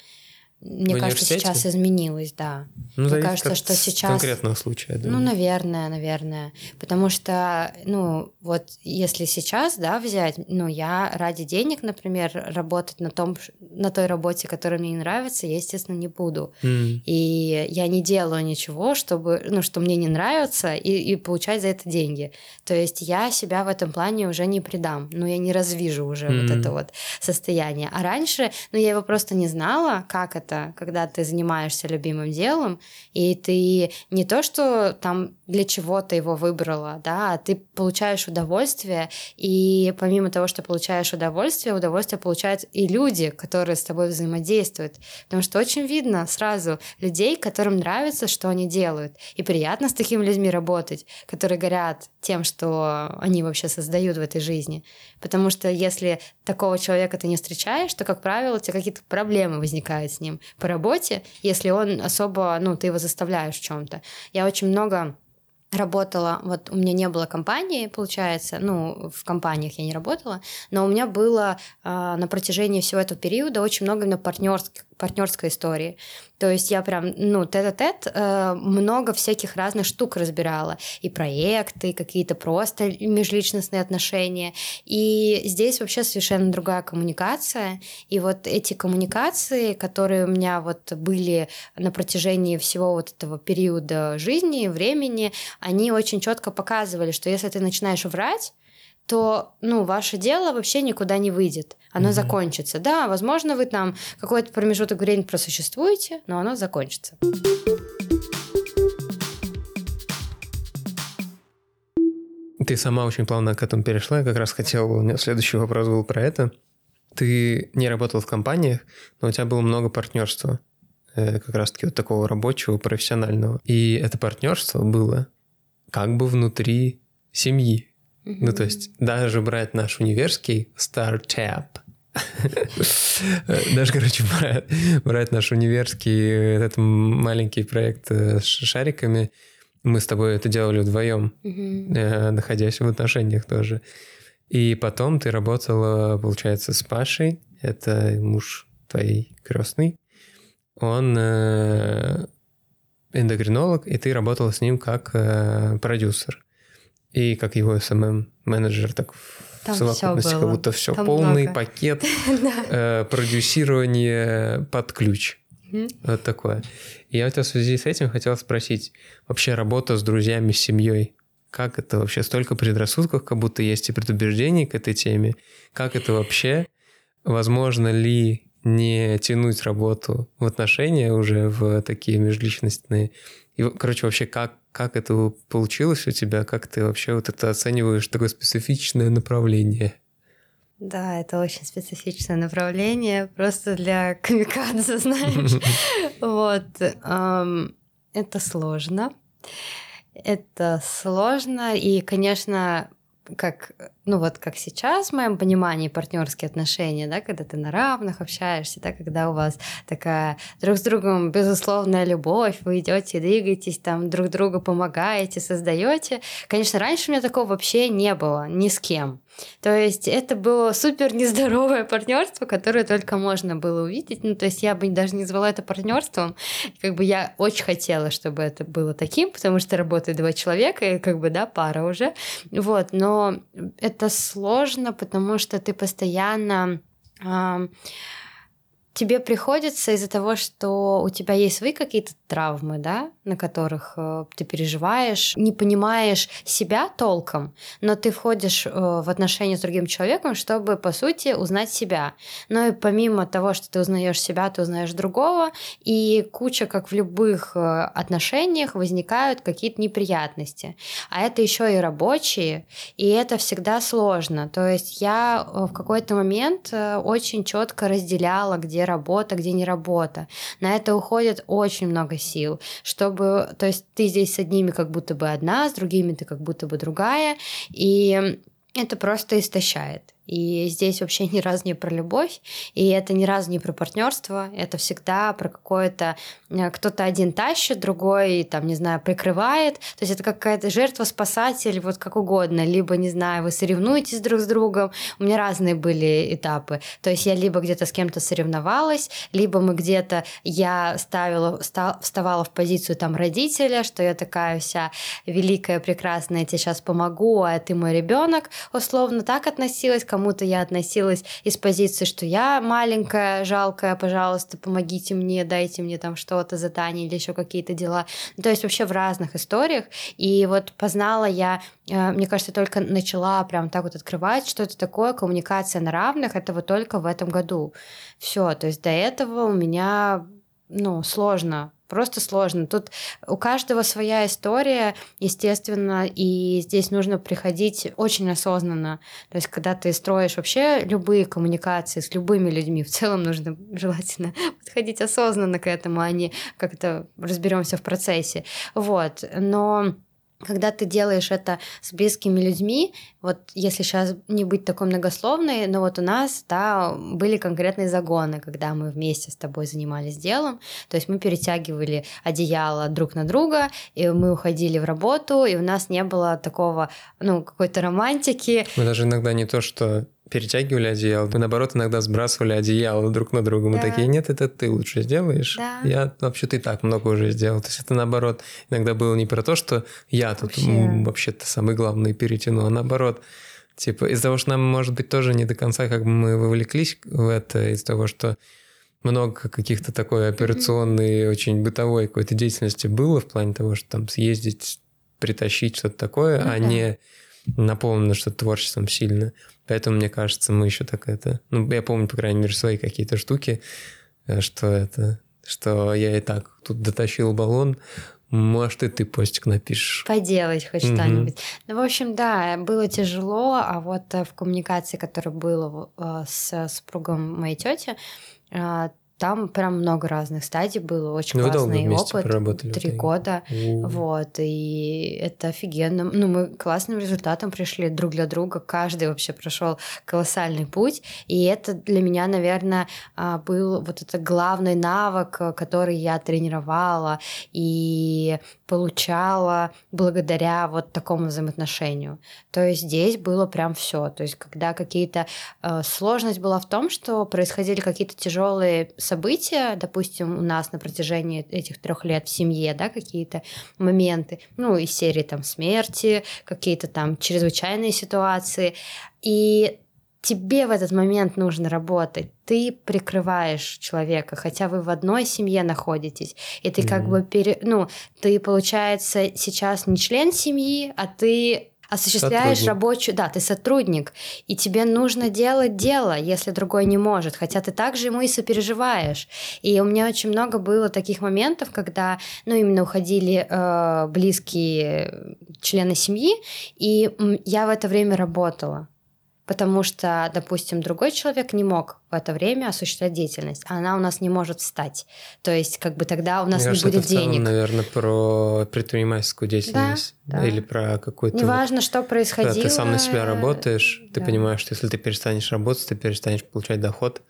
Мне кажется, сейчас изменилось, да. Ну, Мне кажется, что сейчас... Конкретного случая, да. Ну, наверное, наверное. Потому что, ну, вот если сейчас, да, взять, ну, я ради денег, например, работать на том, на той работе, которая мне не нравится, я, естественно, не буду. Mm. И я не делаю ничего, чтобы, ну, что мне не нравится, и, и получать за это деньги. То есть я себя в этом плане уже не предам. Ну, я не развижу уже mm. вот это вот состояние. А раньше, ну, я его просто не знала, как это это, когда ты занимаешься любимым делом, и ты не то, что там для чего ты его выбрала, да, а ты получаешь удовольствие, и помимо того, что получаешь удовольствие, удовольствие получают и люди, которые с тобой взаимодействуют. Потому что очень видно сразу людей, которым нравится, что они делают. И приятно с такими людьми работать, которые горят тем, что они вообще создают в этой жизни. Потому что если такого человека ты не встречаешь, то, как правило, у тебя какие-то проблемы возникают с ним по работе, если он особо, ну, ты его заставляешь в чем-то. Я очень много работала, вот у меня не было компании, получается, ну, в компаниях я не работала, но у меня было э, на протяжении всего этого периода очень много именно партнерских партнерской истории. То есть я прям, ну, тет-а-тет э, много всяких разных штук разбирала. И проекты, и какие-то просто межличностные отношения. И здесь вообще совершенно другая коммуникация. И вот эти коммуникации, которые у меня вот были на протяжении всего вот этого периода жизни, времени, они очень четко показывали, что если ты начинаешь врать, то, ну, ваше дело вообще никуда не выйдет. Оно mm-hmm. закончится. Да, возможно, вы там какой-то промежуток времени просуществуете, но оно закончится. Ты сама очень плавно к этому перешла. Я как раз хотел, у меня следующий вопрос был про это. Ты не работал в компаниях, но у тебя было много партнерства, э, как раз-таки вот такого рабочего, профессионального. И это партнерство было как бы внутри семьи. Ну, то есть даже брать наш универский стартап, даже, короче, брать, брать наш универский этот маленький проект э, с шариками, мы с тобой это делали вдвоем, э, находясь в отношениях тоже. И потом ты работала, получается, с Пашей, это муж твоей крестный. Он э, эндокринолог, и ты работала с ним как продюсер и как его SMM-менеджер, так Там в совокупности, как будто все, Там полный много. пакет [laughs] э, продюсирования под ключ. Вот такое. И я у тебя в связи с этим хотел спросить, вообще работа с друзьями, с семьей, как это вообще? Столько предрассудков, как будто есть и предубеждений к этой теме. Как это вообще? Возможно ли не тянуть работу в отношения уже в такие межличностные? И, короче, вообще, как, как это получилось у тебя? Как ты вообще вот это оцениваешь, такое специфичное направление? Да, это очень специфичное направление, просто для [laughs] камикадзе, знаешь. [laughs] Вот. Это сложно. Это сложно, и, конечно, как, ну вот как сейчас в моем понимании партнерские отношения, да, когда ты на равных общаешься, да, когда у вас такая друг с другом безусловная любовь, вы идете, двигаетесь, там друг другу помогаете, создаете. Конечно, раньше у меня такого вообще не было ни с кем. То есть это было супер нездоровое [laughs] партнерство, которое только можно было увидеть. Ну, то есть я бы даже не звала это партнерством. Как бы я очень хотела, чтобы это было таким, потому что работает два человека, и как бы, да, пара уже. Вот, но это сложно, потому что ты постоянно тебе приходится из-за того, что у тебя есть свои какие-то травмы, да, на которых э, ты переживаешь, не понимаешь себя толком, но ты входишь э, в отношения с другим человеком, чтобы, по сути, узнать себя. Но и помимо того, что ты узнаешь себя, ты узнаешь другого, и куча, как в любых э, отношениях, возникают какие-то неприятности. А это еще и рабочие, и это всегда сложно. То есть я э, в какой-то момент э, очень четко разделяла, где работа, где не работа. На это уходит очень много сил, чтобы, то есть ты здесь с одними как будто бы одна, с другими ты как будто бы другая, и это просто истощает. И здесь вообще ни разу не про любовь, и это ни разу не про партнерство, это всегда про какое-то э, кто-то один тащит, другой там, не знаю, прикрывает. То есть это какая-то жертва, спасатель, вот как угодно. Либо, не знаю, вы соревнуетесь друг с другом. У меня разные были этапы. То есть я либо где-то с кем-то соревновалась, либо мы где-то, я ставила, вставала в позицию там родителя, что я такая вся великая, прекрасная, я тебе сейчас помогу, а ты мой ребенок. Условно так относилась кому-то я относилась из позиции, что я маленькая, жалкая, пожалуйста, помогите мне, дайте мне там что-то, задание или еще какие-то дела. Ну, то есть вообще в разных историях. И вот познала я, э, мне кажется, только начала прям так вот открывать, что это такое коммуникация на равных, это вот только в этом году. Все, то есть до этого у меня ну, сложно просто сложно. Тут у каждого своя история, естественно, и здесь нужно приходить очень осознанно. То есть, когда ты строишь вообще любые коммуникации с любыми людьми, в целом нужно желательно [laughs] подходить осознанно к этому, а не как-то разберемся в процессе. Вот. Но когда ты делаешь это с близкими людьми, вот если сейчас не быть такой многословной, но вот у нас, да, были конкретные загоны, когда мы вместе с тобой занимались делом, то есть мы перетягивали одеяло друг на друга, и мы уходили в работу, и у нас не было такого, ну, какой-то романтики. Мы даже иногда не то, что перетягивали одеяло. Мы, наоборот, иногда сбрасывали одеяло друг на друга. Мы да. такие, нет, это ты лучше сделаешь. Да. Я вообще-то и так много уже сделал. То есть это, наоборот, иногда было не про то, что я тут вообще. вообще-то самый главный перетяну, а наоборот, типа из-за того, что нам, может быть, тоже не до конца как бы мы вовлеклись в это, из-за того, что много каких-то такой операционной, mm-hmm. очень бытовой какой-то деятельности было в плане того, что там съездить, притащить что-то такое, mm-hmm. а не наполнено что-то творчеством сильно. Поэтому, мне кажется, мы еще так это... Ну, я помню, по крайней мере, свои какие-то штуки, э, что это... Что я и так тут дотащил баллон, может, и ты постик напишешь. Поделать хоть угу. что-нибудь. Ну, в общем, да, было тяжело, а вот э, в коммуникации, которая была э, с супругом моей тети, там прям много разных стадий было, очень ну, классный опыт. Три года. У-у-у. Вот, и это офигенно. Ну, мы классным результатом пришли друг для друга. Каждый вообще прошел колоссальный путь. И это для меня, наверное, а, был вот это главный навык, который я тренировала и получала благодаря вот такому взаимоотношению. То есть здесь было прям все. То есть когда какие-то э, сложность была в том, что происходили какие-то тяжелые события, допустим, у нас на протяжении этих трех лет в семье, да, какие-то моменты, ну, из серии там смерти, какие-то там чрезвычайные ситуации. И тебе в этот момент нужно работать. Ты прикрываешь человека, хотя вы в одной семье находитесь, и ты mm-hmm. как бы пере, ну, ты получается сейчас не член семьи, а ты осуществляешь сотрудник. рабочую, да, ты сотрудник, и тебе нужно делать дело, если другой не может, хотя ты также ему и сопереживаешь. И у меня очень много было таких моментов, когда, ну, именно уходили э, близкие члены семьи, и я в это время работала потому что, допустим, другой человек не мог в это время осуществлять деятельность, а она у нас не может встать. То есть, как бы тогда у нас Мне не кажется, будет это денег. Целом, наверное, про предпринимательскую деятельность. Да, да. Или про какую-то... Неважно, вот, что происходило. Когда ты сам на себя работаешь, ты да. понимаешь, что если ты перестанешь работать, ты перестанешь получать доход,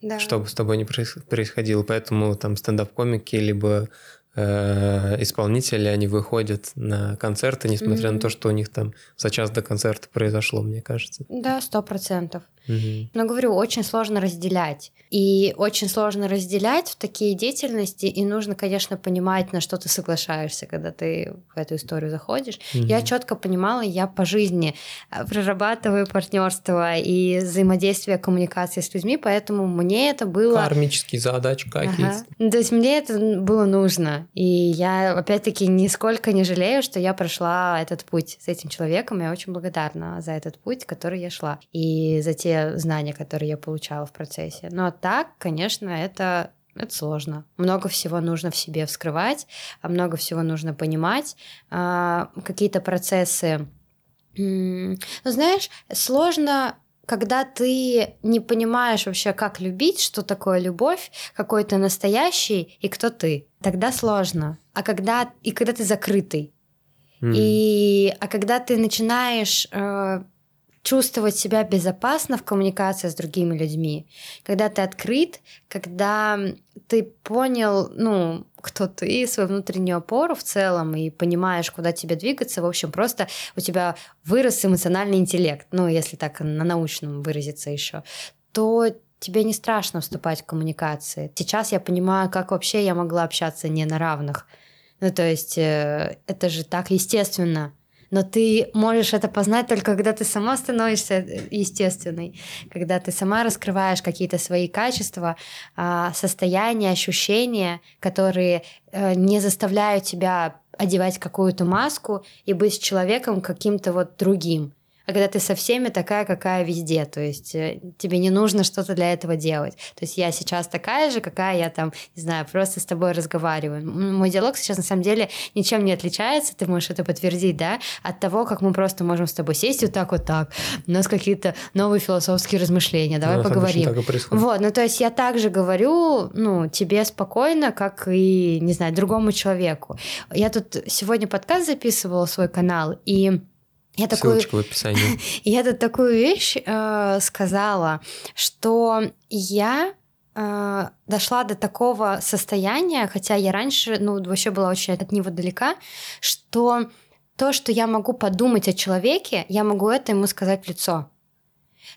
да. что бы с тобой ни происходило. Поэтому там стендап-комики, либо исполнители, они выходят на концерты, несмотря mm-hmm. на то, что у них там за час до концерта произошло, мне кажется. Да, сто процентов. Угу. Но говорю, очень сложно разделять. И очень сложно разделять в такие деятельности, и нужно, конечно, понимать, на что ты соглашаешься, когда ты в эту историю заходишь. Угу. Я четко понимала, я по жизни э, прорабатываю партнерство и взаимодействие, коммуникации с людьми, поэтому мне это было... Кармические задачи какие-то. Ага. Ну, то есть мне это было нужно. И я, опять-таки, нисколько не жалею, что я прошла этот путь с этим человеком. Я очень благодарна за этот путь, который я шла. И за те знания, которые я получала в процессе. Но так, конечно, это это сложно. Много всего нужно в себе вскрывать, а много всего нужно понимать. А, какие-то процессы. Ну, знаешь, сложно когда ты не понимаешь вообще, как любить, что такое любовь, какой ты настоящий и кто ты, тогда сложно. А когда и когда ты закрытый, mm. и а когда ты начинаешь э, чувствовать себя безопасно в коммуникации с другими людьми, когда ты открыт, когда ты понял, ну, кто ты, свою внутреннюю опору в целом и понимаешь, куда тебе двигаться, в общем, просто у тебя вырос эмоциональный интеллект, ну, если так на научном выразиться еще, то тебе не страшно вступать в коммуникации. Сейчас я понимаю, как вообще я могла общаться не на равных. Ну, то есть э, это же так естественно но ты можешь это познать только когда ты сама становишься э, естественной, когда ты сама раскрываешь какие-то свои качества, а, состояния, ощущения, которые э, не заставляют тебя одевать какую-то маску и быть человеком каким-то вот другим а когда ты со всеми такая, какая везде, то есть э, тебе не нужно что-то для этого делать. То есть я сейчас такая же, какая я там, не знаю, просто с тобой разговариваю. Мой диалог сейчас на самом деле ничем не отличается, ты можешь это подтвердить, да, от того, как мы просто можем с тобой сесть вот так вот так, у нас какие-то новые философские размышления, давай да, поговорим. Вот, ну то есть я также говорю, ну, тебе спокойно, как и, не знаю, другому человеку. Я тут сегодня подкаст записывала свой канал, и я такую, в описании. [laughs] Я тут такую вещь э, сказала, что я э, дошла до такого состояния, хотя я раньше, ну, вообще была очень от него далека, что то, что я могу подумать о человеке, я могу это ему сказать в лицо.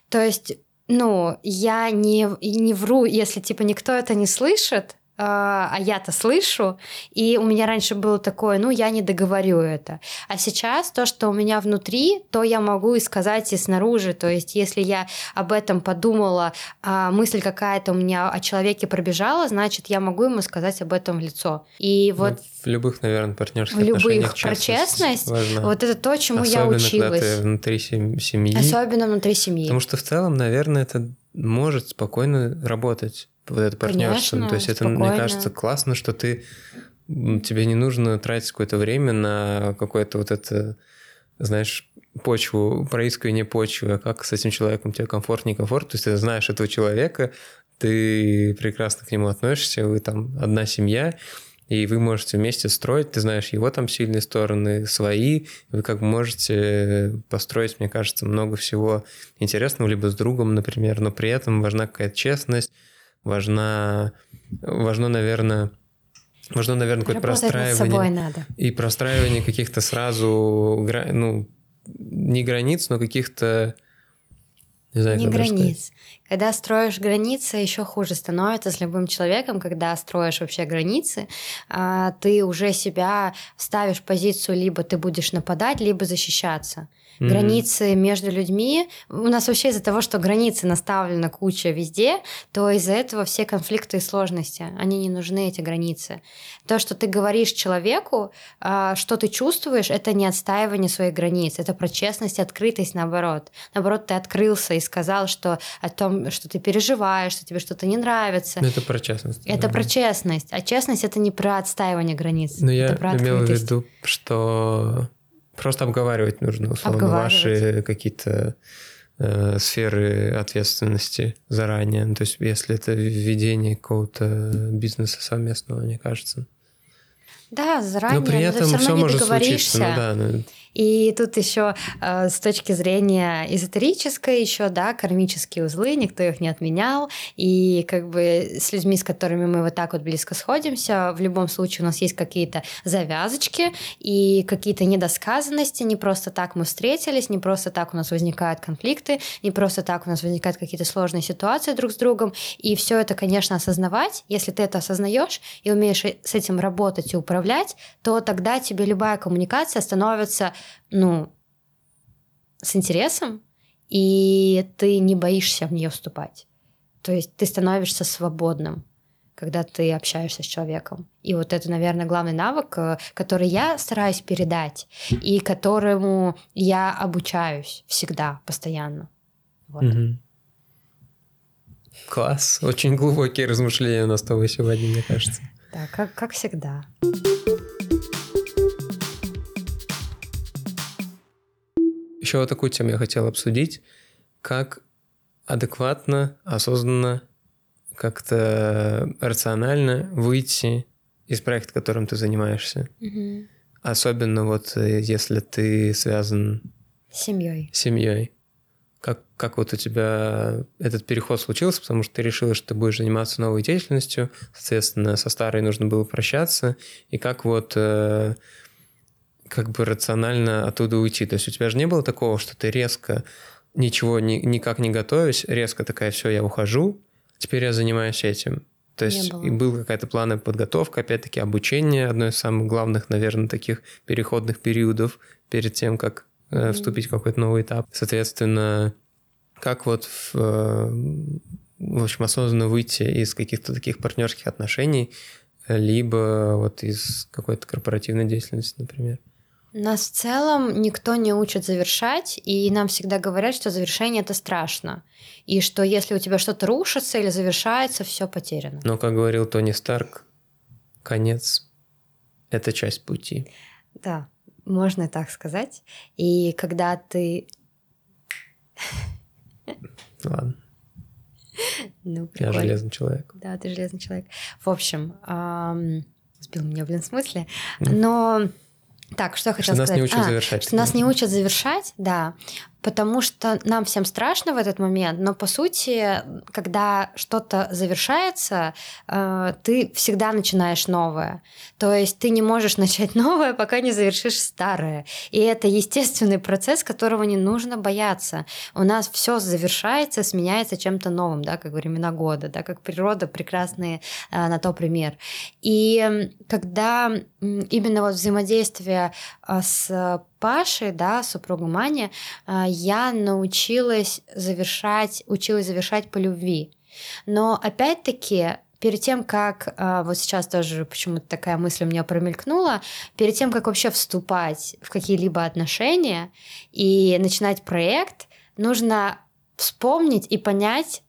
То есть, ну, я не, не вру, если, типа, никто это не слышит, а, а я-то слышу, и у меня раньше было такое, ну, я не договорю это. А сейчас то, что у меня внутри, то я могу и сказать и снаружи. То есть, если я об этом подумала, а мысль какая-то у меня о человеке пробежала, значит, я могу ему сказать об этом в лицо. И ну, вот... Ну, в любых, наверное, партнерских В любых. Про честность, важна. вот это то, чему Особенно, я училась. Когда ты внутри семьи. Особенно внутри семьи. Потому что в целом, наверное, это может спокойно работать вот это партнерство. Конечно, То есть спокойно. это, мне кажется, классно, что ты тебе не нужно тратить какое-то время на какое-то вот это, знаешь, почву, проискивание почвы, а как с этим человеком тебе комфортно, некомфортно. То есть ты знаешь этого человека, ты прекрасно к нему относишься, вы там одна семья, и вы можете вместе строить, ты знаешь его там сильные стороны, свои, вы как бы можете построить, мне кажется, много всего интересного, либо с другом, например, но при этом важна какая-то честность, важна, важно, наверное, важно, наверное, какое-то простраивание. надо. И простраивание каких-то сразу, ну, не границ, но каких-то не знаю, не границ, Когда строишь границы, еще хуже становится с любым человеком, когда строишь вообще границы, а, ты уже себя ставишь в позицию, либо ты будешь нападать, либо защищаться. Mm-hmm. Границы между людьми. У нас вообще из-за того, что границы наставлена куча везде, то из-за этого все конфликты и сложности. Они не нужны, эти границы. То, что ты говоришь человеку, а, что ты чувствуешь, это не отстаивание своих границ. Это про честность и открытость, наоборот. Наоборот, ты открылся и сказал, что о том, что ты переживаешь, что тебе что-то не нравится. Это про честность. Это да. про честность. А честность это не про отстаивание границ. Но я про имел в виду, что Просто обговаривать нужно, условно, ваши какие-то э, сферы ответственности заранее. Ну, то есть, если это введение какого-то бизнеса совместного, мне кажется. Да, заранее. Но при этом но все может случиться. Ну, да, ну, и тут еще э, с точки зрения эзотерической еще, да, кармические узлы, никто их не отменял. И как бы с людьми, с которыми мы вот так вот близко сходимся, в любом случае у нас есть какие-то завязочки и какие-то недосказанности. Не просто так мы встретились, не просто так у нас возникают конфликты, не просто так у нас возникают какие-то сложные ситуации друг с другом. И все это, конечно, осознавать. Если ты это осознаешь и умеешь с этим работать и управлять, то тогда тебе любая коммуникация становится ну, с интересом, и ты не боишься в нее вступать. То есть ты становишься свободным, когда ты общаешься с человеком. И вот это, наверное, главный навык, э, который я стараюсь передать и которому я обучаюсь всегда, постоянно. Вот. Угу. Класс. Очень глубокие размышления у нас с тобой сегодня, мне кажется. Да, как, как всегда. Еще вот такую тему я хотел обсудить. Как адекватно, осознанно, как-то рационально выйти из проекта, которым ты занимаешься. Угу. Особенно вот э, если ты связан с семьей. Семьей. Как, как вот у тебя этот переход случился, потому что ты решила, что ты будешь заниматься новой деятельностью, соответственно, со старой нужно было прощаться, и как вот э, как бы рационально оттуда уйти. То есть у тебя же не было такого, что ты резко, ничего ни, никак не готовясь, резко такая, все, я ухожу, теперь я занимаюсь этим. То есть и была какая-то плановая подготовка, опять-таки обучение, одно из самых главных, наверное, таких переходных периодов перед тем, как mm-hmm. вступить в какой-то новый этап. Соответственно, как вот в, э, в общем, осознанно выйти из каких-то таких партнерских отношений, либо вот из какой-то корпоративной деятельности, например. Нас в целом никто не учит завершать, и нам всегда говорят, что завершение это страшно. И что если у тебя что-то рушится или завершается, все потеряно. Но, как говорил Тони Старк, конец – это часть пути. Да, можно так сказать. И когда ты... Ладно. [laughs] Ну, прикольно. Я железный человек. Да, ты железный человек. В общем, эм, сбил меня, блин, в смысле. Но так, что я хотела что сказать? Нас не учат а, завершать. Что нас не учат завершать, да потому что нам всем страшно в этот момент, но по сути, когда что-то завершается, э, ты всегда начинаешь новое. То есть ты не можешь [laughs] начать новое, пока не завершишь старое. И это естественный процесс, которого не нужно бояться. У нас все завершается, сменяется чем-то новым, да, как времена года, да, как природа прекрасный э, на то пример. И когда именно вот взаимодействие э, с Паши, да, супругу Мани, а, я научилась завершать, училась завершать по любви. Но опять-таки перед тем, как, а, вот сейчас тоже почему-то такая мысль у меня промелькнула, перед тем, как вообще вступать в какие-либо отношения и начинать проект, нужно вспомнить и понять,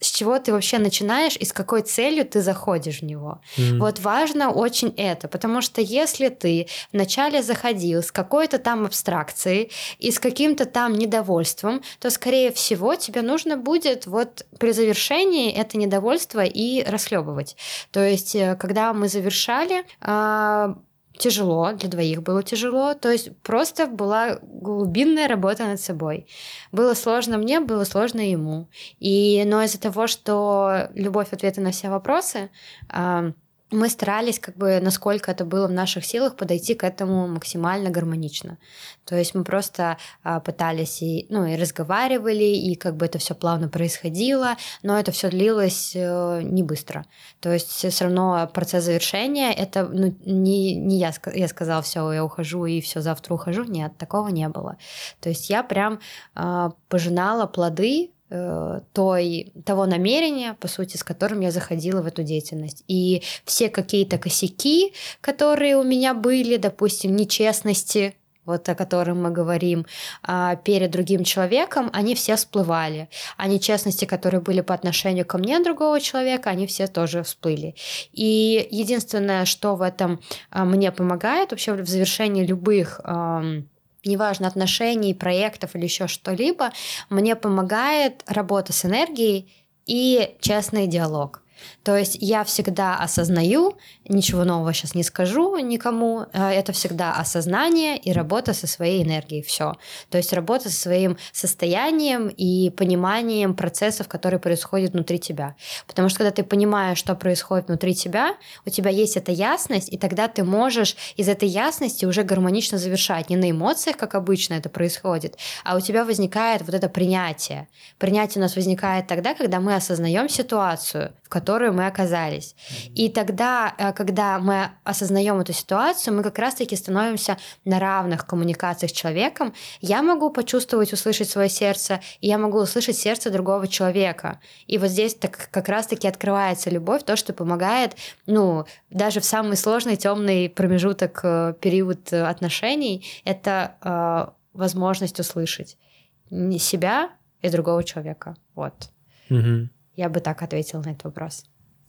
с чего ты вообще начинаешь и с какой целью ты заходишь в него. Mm-hmm. Вот важно очень это, потому что если ты вначале заходил с какой-то там абстракцией и с каким-то там недовольством, то, скорее всего, тебе нужно будет вот при завершении это недовольство и расхлебывать. То есть, э, когда мы завершали, а, тяжело, для двоих было тяжело, то есть просто была глубинная работа над собой. Было сложно мне, было сложно ему. И, но из-за того, что любовь ответы на все вопросы, мы старались, как бы, насколько это было в наших силах, подойти к этому максимально гармонично. То есть мы просто а, пытались и, ну, и разговаривали, и как бы это все плавно происходило, но это все длилось э, не быстро. То есть все равно процесс завершения это ну, не, не я, я сказала, все, я ухожу и все завтра ухожу. Нет, такого не было. То есть я прям э, пожинала плоды той, того намерения, по сути, с которым я заходила в эту деятельность. И все какие-то косяки, которые у меня были, допустим, нечестности, вот о котором мы говорим, а, перед другим человеком, они все всплывали. А нечестности, которые были по отношению ко мне другого человека, они все тоже всплыли. И единственное, что в этом а, мне помогает вообще в завершении любых неважно, отношений, проектов или еще что-либо, мне помогает работа с энергией и честный диалог. То есть я всегда осознаю, ничего нового сейчас не скажу никому, э, это всегда осознание и работа со своей энергией, все. То есть работа со своим состоянием и пониманием процессов, которые происходят внутри тебя. Потому что когда ты понимаешь, что происходит внутри тебя, у тебя есть эта ясность, и тогда ты можешь из этой ясности уже гармонично завершать. Не на эмоциях, как обычно это происходит, а у тебя возникает вот это принятие. Принятие у нас возникает тогда, когда мы осознаем ситуацию, в которой мы оказались. И тогда, э, когда мы осознаем эту ситуацию, мы как раз-таки становимся на равных коммуникациях с человеком. Я могу почувствовать, услышать свое сердце, и я могу услышать сердце другого человека. И вот здесь так, как раз-таки открывается любовь, то, что помогает, ну, даже в самый сложный, темный промежуток, э, период отношений, это э, возможность услышать себя и другого человека. Вот. Угу. Я бы так ответила на этот вопрос.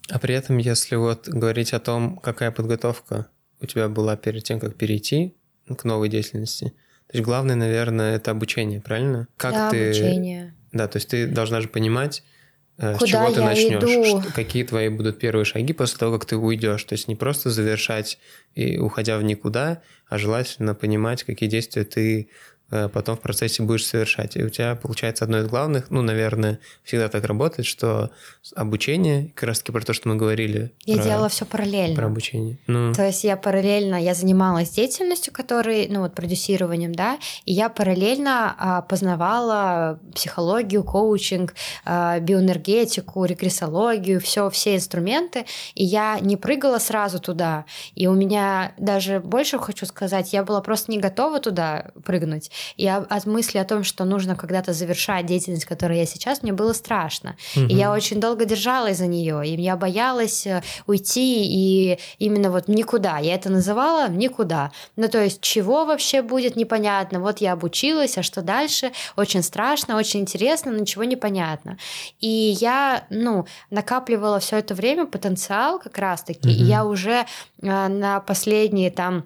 А при этом, если вот говорить о том, какая подготовка у тебя была перед тем, как перейти к новой деятельности, то есть главное, наверное, это обучение, правильно? Как да, ты... обучение. Да, то есть ты должна же понимать, э, Куда с чего ты начнешь, иду? Что, какие твои будут первые шаги после того, как ты уйдешь. То есть не просто завершать и уходя в никуда, а желательно понимать, какие действия ты потом в процессе будешь совершать. И у тебя получается одно из главных, ну, наверное, всегда так работает, что обучение, как раз таки про то, что мы говорили. Я про, делала все параллельно. Про обучение. Ну. То есть я параллельно, я занималась деятельностью, которой, ну, вот продюсированием, да, и я параллельно а, познавала психологию, коучинг, а, биоэнергетику, регрессологию, все, все инструменты, и я не прыгала сразу туда. И у меня даже больше хочу сказать, я была просто не готова туда прыгнуть. И от мысли о том, что нужно когда-то завершать деятельность, которая я сейчас, мне было страшно. Угу. И я очень долго держалась за нее, и я боялась э, уйти и именно вот никуда. Я это называла никуда. Ну, то есть, чего вообще будет непонятно. Вот я обучилась, а что дальше? Очень страшно, очень интересно, но ничего не понятно. И я, ну, накапливала все это время потенциал как раз-таки, угу. и я уже э, на последние там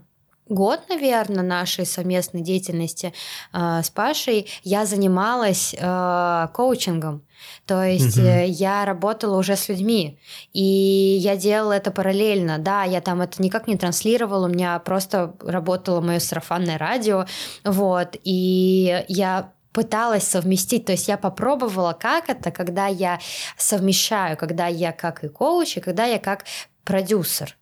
год, наверное, нашей совместной деятельности э, с Пашей я занималась э, коучингом. То есть угу. я работала уже с людьми, и я делала это параллельно. Да, я там это никак не транслировала, у меня просто работало мое сарафанное радио, вот, и я пыталась совместить, то есть я попробовала, как это, когда я совмещаю, когда я как и коуч, и когда я как продюсер.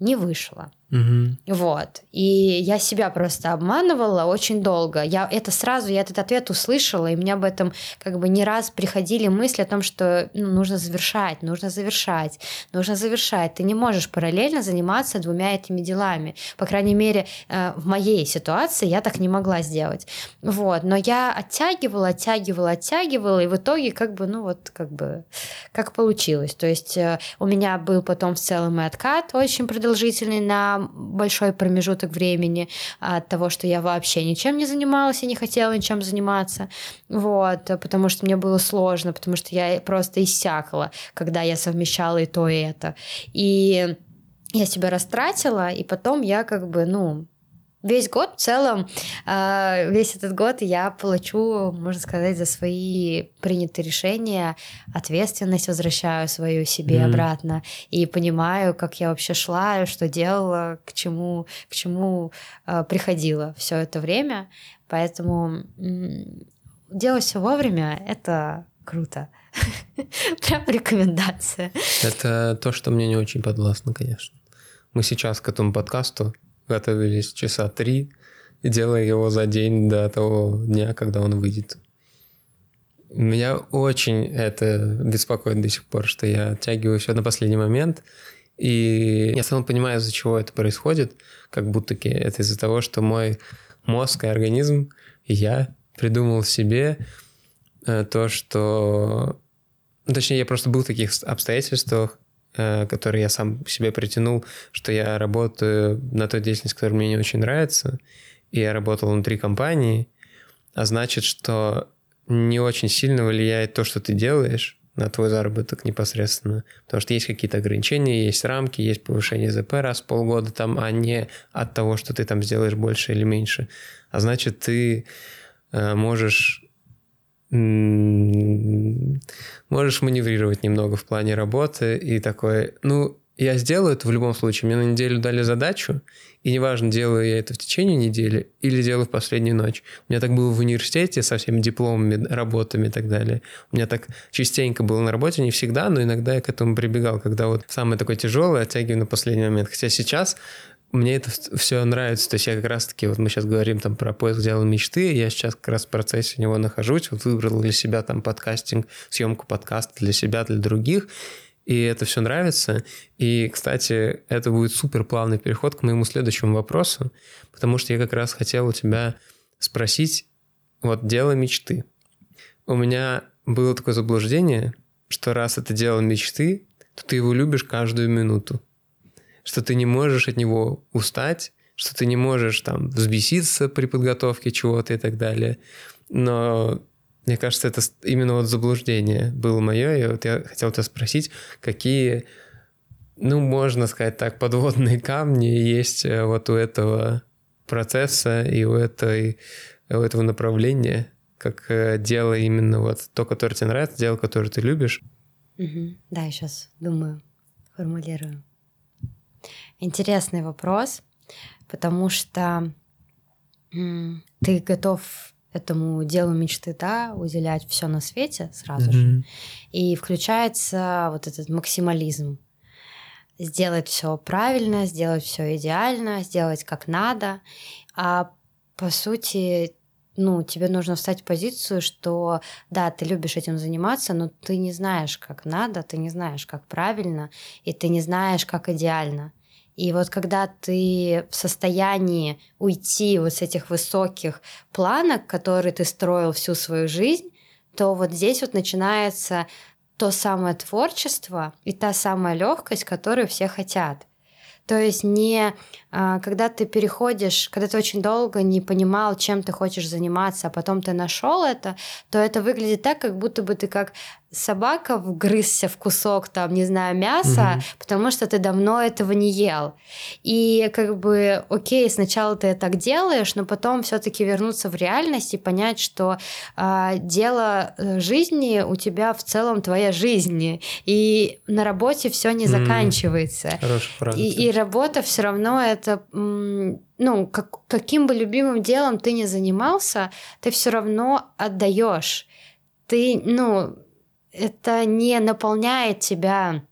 Не вышло. Угу. Вот. И я себя просто обманывала очень долго. Я это сразу, я этот ответ услышала, и меня об этом как бы не раз приходили мысли о том, что ну, нужно завершать, нужно завершать, нужно завершать. Ты не можешь параллельно заниматься двумя этими делами. По крайней мере, э, в моей ситуации я так не могла сделать. Вот. Но я оттягивала, оттягивала, оттягивала, и в итоге как бы, ну вот, как бы, как получилось. То есть э, у меня был потом в целом и откат очень продолжительный на большой промежуток времени от того, что я вообще ничем не занималась и не хотела ничем заниматься. Вот, потому что мне было сложно, потому что я просто иссякла, когда я совмещала и то, и это. И я себя растратила, и потом я как бы, ну, весь год в целом, а, весь этот год я получу, можно сказать, за свои принятые решения ответственность возвращаю свою себе mm-hmm. обратно и понимаю, как я вообще шла, что делала, к чему, к чему а, приходила все это время. Поэтому делать все вовремя это Круто. [laughs] Прям рекомендация. Это то, что мне не очень подвластно, конечно. Мы сейчас к этому подкасту готовились часа три, делая его за день до того дня, когда он выйдет. Меня очень это беспокоит до сих пор, что я оттягиваю все на последний момент. И я сам понимаю, из-за чего это происходит. Как будто это из-за того, что мой мозг и организм, я придумал себе э, то, что... Точнее, я просто был в таких обстоятельствах, э, которые я сам себе притянул, что я работаю на той деятельности, которая мне не очень нравится, и я работал внутри компании, а значит, что не очень сильно влияет то, что ты делаешь на твой заработок непосредственно. Потому что есть какие-то ограничения, есть рамки, есть повышение ЗП раз в полгода, там, а не от того, что ты там сделаешь больше или меньше. А значит, ты э, можешь можешь маневрировать немного в плане работы и такой, ну, я сделаю это в любом случае. Мне на неделю дали задачу, и неважно, делаю я это в течение недели или делаю в последнюю ночь. У меня так было в университете со всеми дипломами, работами и так далее. У меня так частенько было на работе, не всегда, но иногда я к этому прибегал, когда вот самое такое тяжелое оттягиваю на последний момент. Хотя сейчас мне это все нравится. То есть я как раз-таки, вот мы сейчас говорим там про поиск дела мечты, я сейчас как раз в процессе него нахожусь, вот выбрал для себя там подкастинг, съемку подкаста для себя, для других, и это все нравится. И, кстати, это будет супер плавный переход к моему следующему вопросу, потому что я как раз хотел у тебя спросить, вот дело мечты. У меня было такое заблуждение, что раз это дело мечты, то ты его любишь каждую минуту, что ты не можешь от него устать, что ты не можешь там взбеситься при подготовке чего-то и так далее. Но мне кажется, это именно вот заблуждение было мое. И вот я хотел тебя спросить, какие, ну, можно сказать так, подводные камни есть э, вот у этого процесса и у, этой, у этого направления, как э, дело именно вот то, которое тебе нравится, дело, которое ты любишь. Угу. Да, я сейчас думаю, формулирую. Интересный вопрос, потому что ты готов этому делу мечты, да, уделять все на свете сразу mm-hmm. же. И включается вот этот максимализм. Сделать все правильно, сделать все идеально, сделать как надо. А по сути, ну, тебе нужно встать в позицию, что да, ты любишь этим заниматься, но ты не знаешь, как надо, ты не знаешь, как правильно, и ты не знаешь, как идеально. И вот когда ты в состоянии уйти вот с этих высоких планок, которые ты строил всю свою жизнь, то вот здесь вот начинается то самое творчество и та самая легкость, которую все хотят. То есть не когда ты переходишь, когда ты очень долго не понимал, чем ты хочешь заниматься, а потом ты нашел это, то это выглядит так, как будто бы ты как собака вгрызся в кусок, там, не знаю, мяса, угу. потому что ты давно этого не ел. И как бы, окей, сначала ты так делаешь, но потом все-таки вернуться в реальность и понять, что э, дело жизни у тебя в целом твоя жизнь, и на работе все не заканчивается. Хорошая И, и работа все равно это ну, как, каким бы любимым делом ты ни занимался, ты все равно отдаешь. Ты, ну, это не наполняет тебя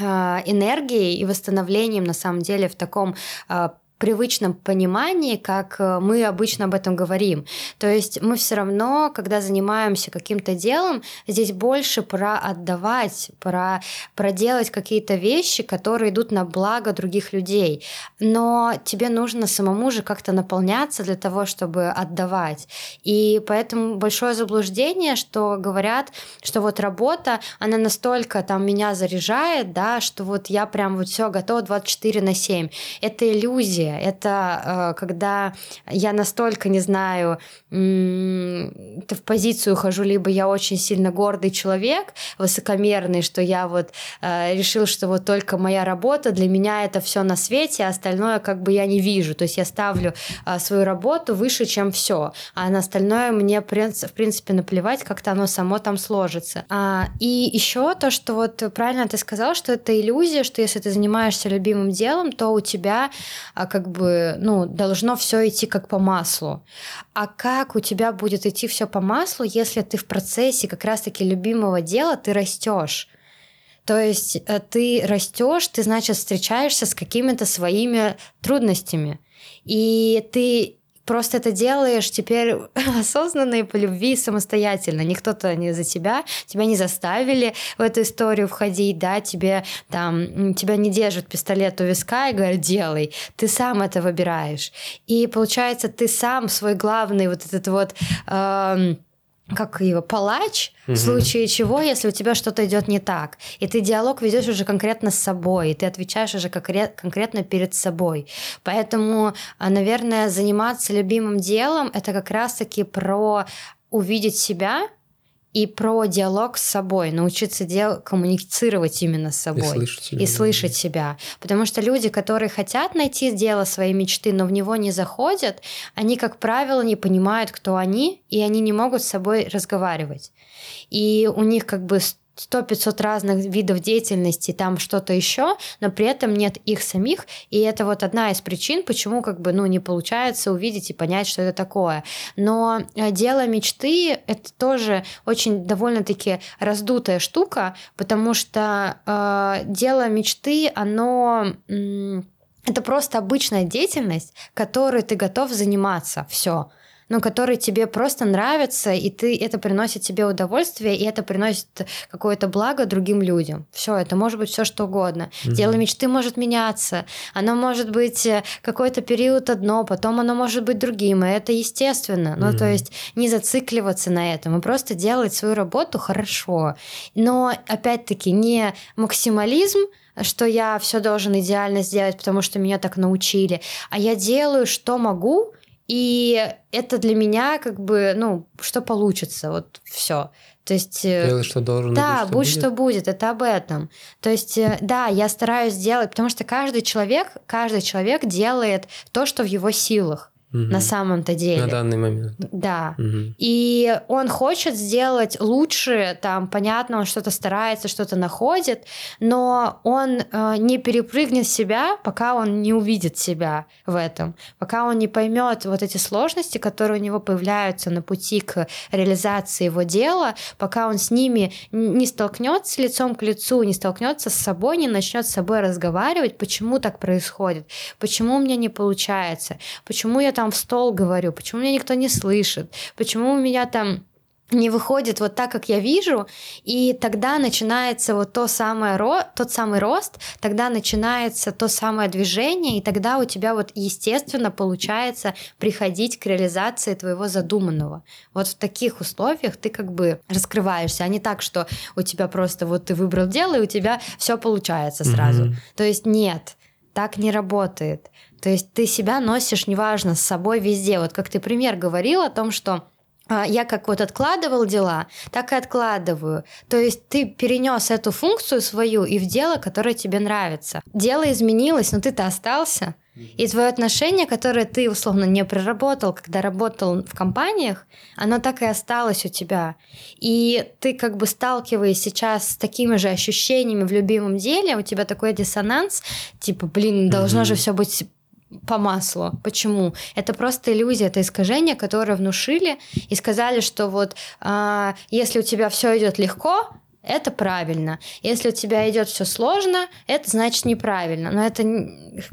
а, энергией и восстановлением на самом деле в таком а, привычном понимании, как э, мы обычно об этом говорим. То есть мы все равно, когда занимаемся каким-то делом, здесь больше про отдавать, про проделать какие-то вещи, которые идут на благо других людей. Но тебе нужно самому же как-то наполняться для того, чтобы отдавать. И поэтому большое заблуждение, что говорят, что вот работа, она настолько там меня заряжает, да, что вот я прям вот все готова 24 на 7. Это иллюзия иллюзия. Это э, когда я настолько не знаю, это в позицию хожу, либо я очень сильно гордый человек, высокомерный, что я вот э, решил, что вот только моя работа, для меня это все на свете, а остальное как бы я не вижу. То есть я ставлю э, свою работу выше, чем все, а на остальное мне в принципе наплевать, как-то оно само там сложится. А, и еще то, что вот правильно ты сказал, что это иллюзия, что если ты занимаешься любимым делом, то у тебя как как бы, ну, должно все идти как по маслу. А как у тебя будет идти все по маслу, если ты в процессе как раз-таки любимого дела ты растешь? То есть э, ты растешь, ты, значит, встречаешься с какими-то своими трудностями. И ты просто это делаешь теперь [laughs] осознанно и по любви самостоятельно. Никто-то не за тебя, тебя не заставили в эту историю входить, да, тебе там, тебя не держат пистолет у виска и говорят, делай. Ты сам это выбираешь. И получается, ты сам свой главный вот этот вот... Э, как его, палач, угу. в случае чего, если у тебя что-то идет не так. И ты диалог ведешь уже конкретно с собой, и ты отвечаешь уже конкретно перед собой. Поэтому, а, наверное, заниматься любимым делом это как раз-таки про увидеть себя и про диалог с собой, научиться дел... коммуницировать именно с собой. И слышать себя. И слышать себя. Потому что люди, которые хотят найти дело своей мечты, но в него не заходят, они, как правило, не понимают, кто они, и они не могут с собой разговаривать. И у них как бы 100-500 разных видов деятельности, там что-то еще, но при этом нет их самих, и это вот одна из причин, почему как бы, ну, не получается увидеть и понять, что это такое. Но э, дело мечты — это тоже очень довольно-таки раздутая штука, потому что э, дело мечты, оно... Это просто обычная деятельность, которой ты готов заниматься. Все но который тебе просто нравится, и ты это приносит тебе удовольствие, и это приносит какое-то благо другим людям. Все, это может быть все что угодно. Mm-hmm. Дело мечты может меняться. Оно может быть э, какой-то период одно, потом оно может быть другим, и это естественно. Ну, то есть не зацикливаться на этом, и просто делать свою работу хорошо. Но, опять-таки, не максимализм, что я все должен идеально сделать, потому что меня так научили, а я делаю, что могу, и это для меня как бы, ну, что получится, вот все. То есть... Э, Делай, что должен. Да, будь, что будь, будет. что будет, это об этом. То есть, э, да, я стараюсь сделать, потому что каждый человек, каждый человек делает то, что в его силах угу. на самом-то деле. На данный момент. Да. Угу. И он хочет сделать лучше, там, понятно, он что-то старается, что-то находит, но он э, не перепрыгнет себя, пока он не увидит себя в этом, пока он не поймет вот эти сложности, которые у него появляются на пути к реализации его дела, пока он с ними не столкнется лицом к лицу, не столкнется с собой, не начнет с собой разговаривать, почему так происходит, почему у меня не получается, почему я там в стол говорю, почему меня никто не слышит, почему у меня там не выходит вот так, как я вижу, и тогда начинается вот то самое, тот самый рост, тогда начинается то самое движение, и тогда у тебя вот естественно получается приходить к реализации твоего задуманного. Вот в таких условиях ты как бы раскрываешься, а не так, что у тебя просто вот ты выбрал дело, и у тебя все получается сразу. Mm-hmm. То есть нет, так не работает. То есть ты себя носишь, неважно, с собой везде. Вот как ты пример говорил о том, что а, я как вот откладывал дела, так и откладываю. То есть ты перенес эту функцию свою и в дело, которое тебе нравится. Дело изменилось, но ты-то остался. И твое отношение, которое ты условно не проработал, когда работал в компаниях, оно так и осталось у тебя. И ты как бы сталкиваясь сейчас с такими же ощущениями в любимом деле, у тебя такой диссонанс, типа, блин, должно mm-hmm. же все быть по маслу. Почему? Это просто иллюзия, это искажение, которое внушили и сказали, что вот а, если у тебя все идет легко, это правильно. Если у тебя идет все сложно, это значит неправильно. Но это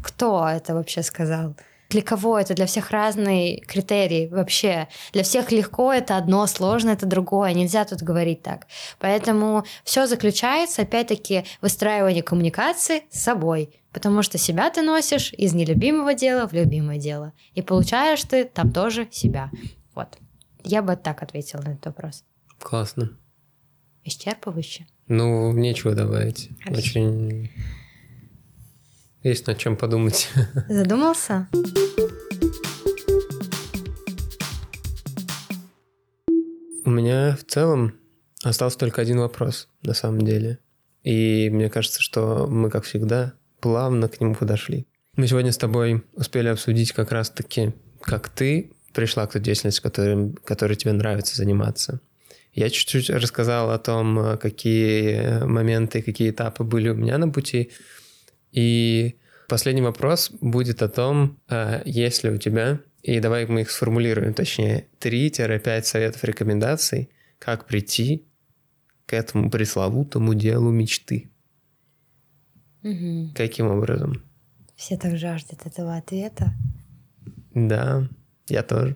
кто это вообще сказал? Для кого это? Для всех разные критерии вообще. Для всех легко это одно, сложно это другое. Нельзя тут говорить так. Поэтому все заключается, опять-таки, в выстраивании коммуникации с собой Потому что себя ты носишь из нелюбимого дела в любимое дело. И получаешь ты там тоже себя. Вот. Я бы так ответила на этот вопрос. Классно. Исчерпывающе. Ну, нечего добавить. Хорошо. Очень есть над чем подумать. [laughs] Задумался? У меня в целом остался только один вопрос, на самом деле. И мне кажется, что мы, как всегда, плавно к нему подошли. Мы сегодня с тобой успели обсудить как раз-таки, как ты пришла к той деятельности, которой, которой тебе нравится заниматься. Я чуть-чуть рассказал о том, какие моменты, какие этапы были у меня на пути. И Последний вопрос будет о том, э, есть ли у тебя, и давай мы их сформулируем, точнее, 3-5 советов рекомендаций, как прийти к этому пресловутому делу мечты. Угу. Каким образом? Все так жаждут этого ответа. Да, я тоже.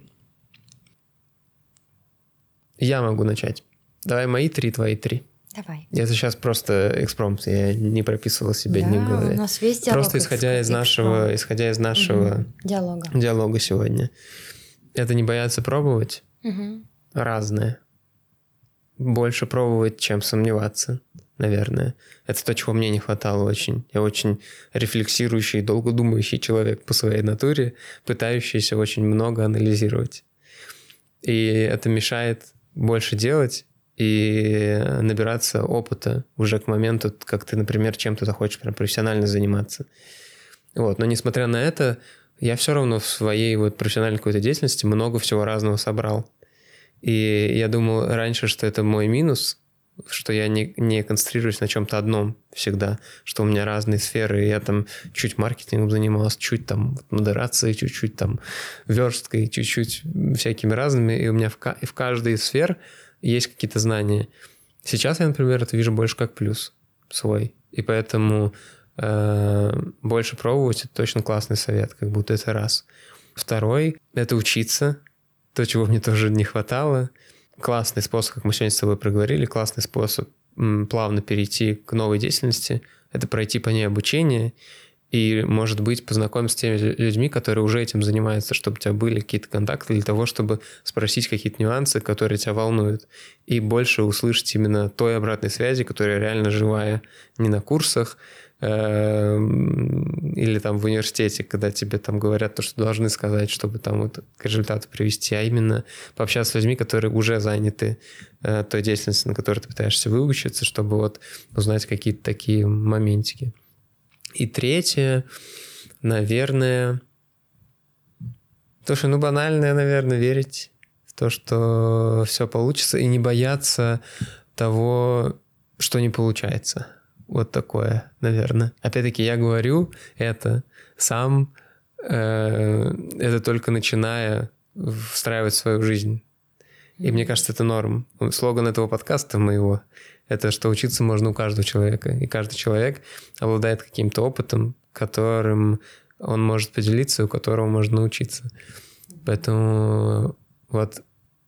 Я могу начать. Давай мои три, твои три. Давай. Это сейчас просто экспромт, я не прописывал себе да, ни в голове. у нас весь диалог Просто исходя из нашего, исходя из нашего угу. диалога. диалога сегодня. Это не бояться пробовать угу. разное. Больше пробовать, чем сомневаться, наверное. Это то, чего мне не хватало очень. Я очень рефлексирующий, долго думающий человек по своей натуре, пытающийся очень много анализировать. И это мешает больше делать и набираться опыта уже к моменту, как ты, например, чем-то захочешь прям профессионально заниматься. Вот. Но несмотря на это, я все равно в своей вот профессиональной какой-то деятельности много всего разного собрал. И я думал раньше, что это мой минус, что я не, не концентрируюсь на чем-то одном всегда, что у меня разные сферы, я там чуть маркетингом занимался, чуть там модерацией, чуть-чуть там версткой, чуть-чуть всякими разными, и у меня в, в каждой из сфер есть какие-то знания. Сейчас я, например, это вижу больше как плюс свой, и поэтому э, больше пробовать это точно классный совет, как будто это раз. Второй — это учиться, то, чего мне тоже не хватало. Классный способ, как мы сегодня с тобой проговорили, классный способ плавно перейти к новой деятельности — это пройти по ней обучение и, может быть, познакомиться с теми людьми, которые уже этим занимаются, чтобы у тебя были какие-то контакты для того, чтобы спросить какие-то нюансы, которые тебя волнуют, и больше услышать именно той обратной связи, которая реально живая, не на курсах, эм, или там в университете, когда тебе там говорят то, что должны сказать, чтобы там вот к результату привести, а именно пообщаться с людьми, которые уже заняты э, той деятельностью, на которой ты пытаешься выучиться, чтобы вот узнать какие-то такие моментики. И третье, наверное, что, ну, банальное, наверное, верить в то, что все получится, и не бояться того, что не получается. Вот такое, наверное. Опять-таки, я говорю это сам, э, это только начиная встраивать в свою жизнь. И мне кажется, это норм. Слоган этого подкаста моего это что учиться можно у каждого человека. И каждый человек обладает каким-то опытом, которым он может поделиться, у которого можно научиться. Поэтому вот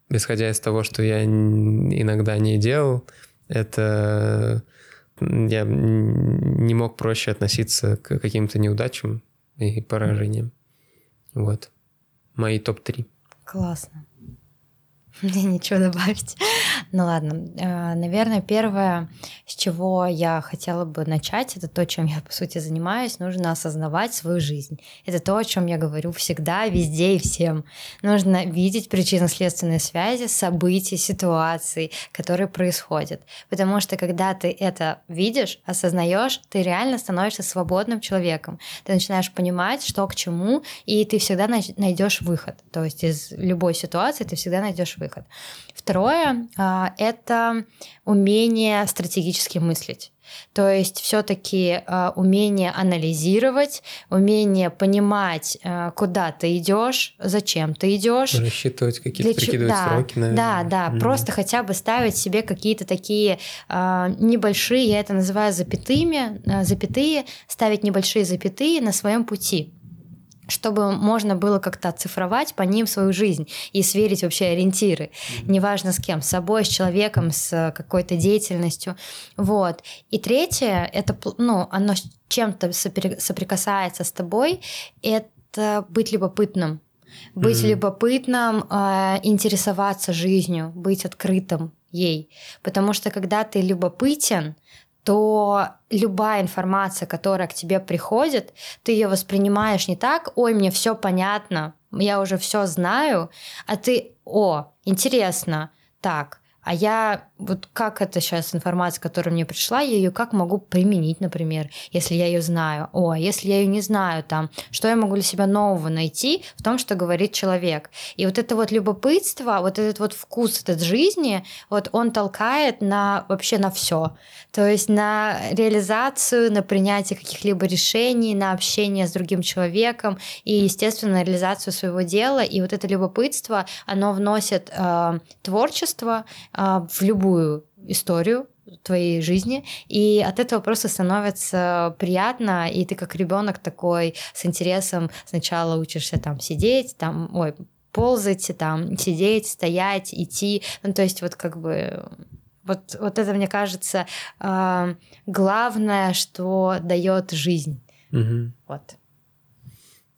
исходя из того, что я иногда не делал, это я не мог проще относиться к каким-то неудачам и поражениям. Вот. Мои топ-3. Классно. [laughs] Мне ничего добавить. [laughs] Ну ладно. Э, наверное, первое, с чего я хотела бы начать, это то, чем я, по сути, занимаюсь. Нужно осознавать свою жизнь. Это то, о чем я говорю всегда, везде и всем. Нужно видеть причинно-следственные связи, событий, ситуаций, которые происходят. Потому что когда ты это видишь, осознаешь, ты реально становишься свободным человеком. Ты начинаешь понимать, что к чему, и ты всегда найдешь выход. То есть из любой ситуации ты всегда найдешь выход. Второе а, — это умение стратегически мыслить. То есть все-таки э, умение анализировать, умение понимать, э, куда ты идешь, зачем ты идешь. Рассчитывать какие-то, прикидывать да, сроки, наверное. Да, да, mm. просто хотя бы ставить себе какие-то такие э, небольшие, я это называю запятыми, э, запятые, ставить небольшие запятые на своем пути чтобы можно было как-то оцифровать по ним свою жизнь и сверить вообще ориентиры. Mm-hmm. Неважно с кем, с собой, с человеком, с какой-то деятельностью. Вот. И третье, это, ну, оно чем-то соприкасается с тобой, это быть любопытным. Быть mm-hmm. любопытным, э, интересоваться жизнью, быть открытым ей. Потому что когда ты любопытен, то любая информация, которая к тебе приходит, ты ее воспринимаешь не так, ой, мне все понятно, я уже все знаю, а ты, о, интересно, так, а я вот как это сейчас информация, которая мне пришла, я ее как могу применить, например, если я ее знаю. О, а если я ее не знаю, там, что я могу для себя нового найти в том, что говорит человек. И вот это вот любопытство, вот этот вот вкус этот жизни, вот он толкает на вообще на все. То есть на реализацию, на принятие каких-либо решений, на общение с другим человеком и, естественно, на реализацию своего дела. И вот это любопытство, оно вносит э, творчество, в любую историю твоей жизни, и от этого просто становится приятно, и ты как ребенок такой с интересом сначала учишься там сидеть, там, ой, ползать, там, сидеть, стоять, идти, ну, то есть вот как бы вот, вот это, мне кажется, э, главное, что дает жизнь. Угу. Вот.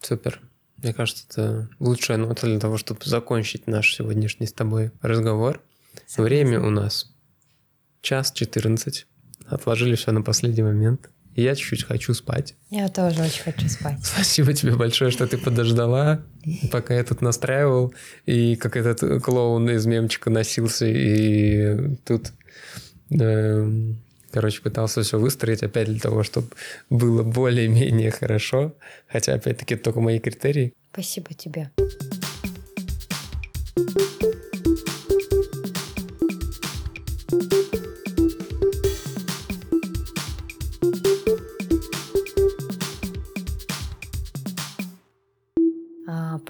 Супер. Мне кажется, это лучшая нота для того, чтобы закончить наш сегодняшний с тобой разговор. Согласна. Время у нас час 14. Отложили все на последний момент. Я чуть-чуть хочу спать. Я тоже очень хочу спать. [laughs] Спасибо тебе большое, что ты подождала, пока я тут настраивал. И как этот клоун из мемчика носился, и тут, э, короче, пытался все выстроить опять для того, чтобы было более-менее хорошо. Хотя, опять-таки, это только мои критерии. Спасибо тебе.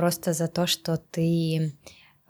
Просто за то, что ты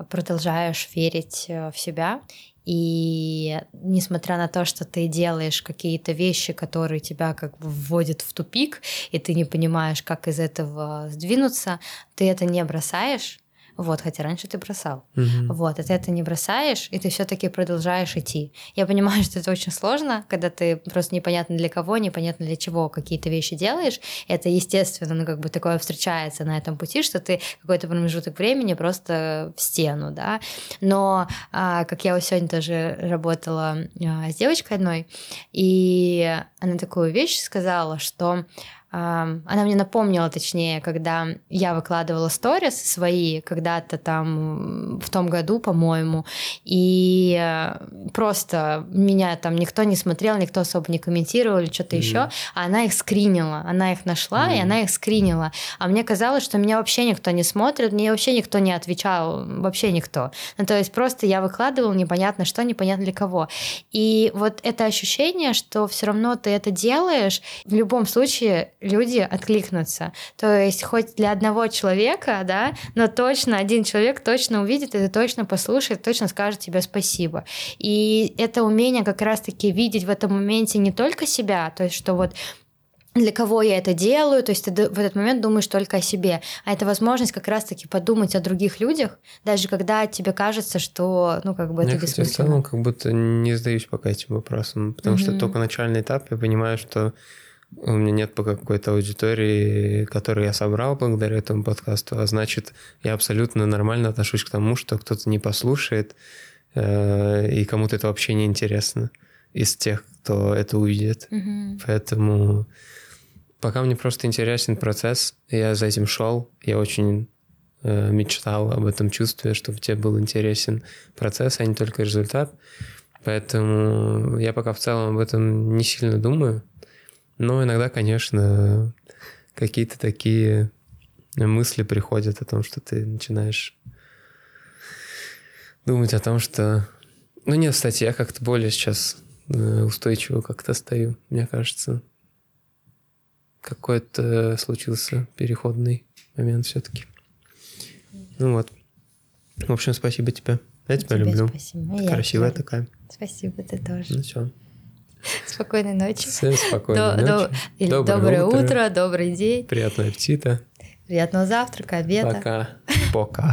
продолжаешь верить э, в себя. И несмотря на то, что ты делаешь какие-то вещи, которые тебя как бы вводят в тупик, и ты не понимаешь, как из этого сдвинуться, ты это не бросаешь, вот, хотя раньше ты бросал. Угу. Вот, и ты это не бросаешь, и ты все-таки продолжаешь идти. Я понимаю, [laughs] что это очень сложно, когда ты просто непонятно для кого, непонятно для чего какие-то вещи делаешь. Это, естественно, ну, как бы такое встречается на этом пути, что ты какой-то промежуток времени просто в стену, да. Но, а, как я вот сегодня тоже работала а, с девочкой одной, и она такую вещь сказала, что она мне напомнила, точнее, когда я выкладывала сторис свои когда-то там в том году, по-моему, и э, просто меня там никто не смотрел, никто особо не комментировал или что-то mm-hmm. еще, а она их скринила, она их нашла mm-hmm. и она их скринила, а мне казалось, что меня вообще никто не смотрит, мне вообще никто не отвечал, вообще никто. Ну, то есть просто я выкладывала непонятно что, непонятно для кого. И вот это ощущение, что все равно ты это делаешь, в любом случае люди откликнутся. То есть хоть для одного человека, да, но точно один человек точно увидит это, точно послушает, точно скажет тебе спасибо. И это умение как раз-таки видеть в этом моменте не только себя, то есть что вот для кого я это делаю, то есть ты в этот момент думаешь только о себе, а это возможность как раз-таки подумать о других людях, даже когда тебе кажется, что, ну, как бы это я, бессмысленно. в целом как будто не задаюсь пока этим вопросом, потому mm-hmm. что только начальный этап, я понимаю, что у меня нет пока какой-то аудитории, которую я собрал благодаря этому подкасту, а значит, я абсолютно нормально отношусь к тому, что кто-то не послушает, э, и кому-то это вообще не интересно из тех, кто это увидит. Mm-hmm. Поэтому пока мне просто интересен процесс, я за этим шел, я очень э, мечтал об этом чувстве, чтобы тебе был интересен процесс, а не только результат. Поэтому я пока в целом об этом не сильно думаю. Но иногда, конечно, какие-то такие мысли приходят о том, что ты начинаешь думать о том, что... Ну нет, кстати, я как-то более сейчас э, устойчиво как-то стою, мне кажется. Какой-то случился переходный момент все-таки. Ну вот. В общем, спасибо тебе. Я тебя тебе люблю. Спасибо. Ты красивая тебя. такая. Спасибо, ты тоже. Ну все. [laughs] Спокойной ночи. Всем спокойной до, ночи. До, или доброе, доброе утро. утро, добрый день. Приятного аппетита. Приятного завтрака, обеда. Пока. Пока.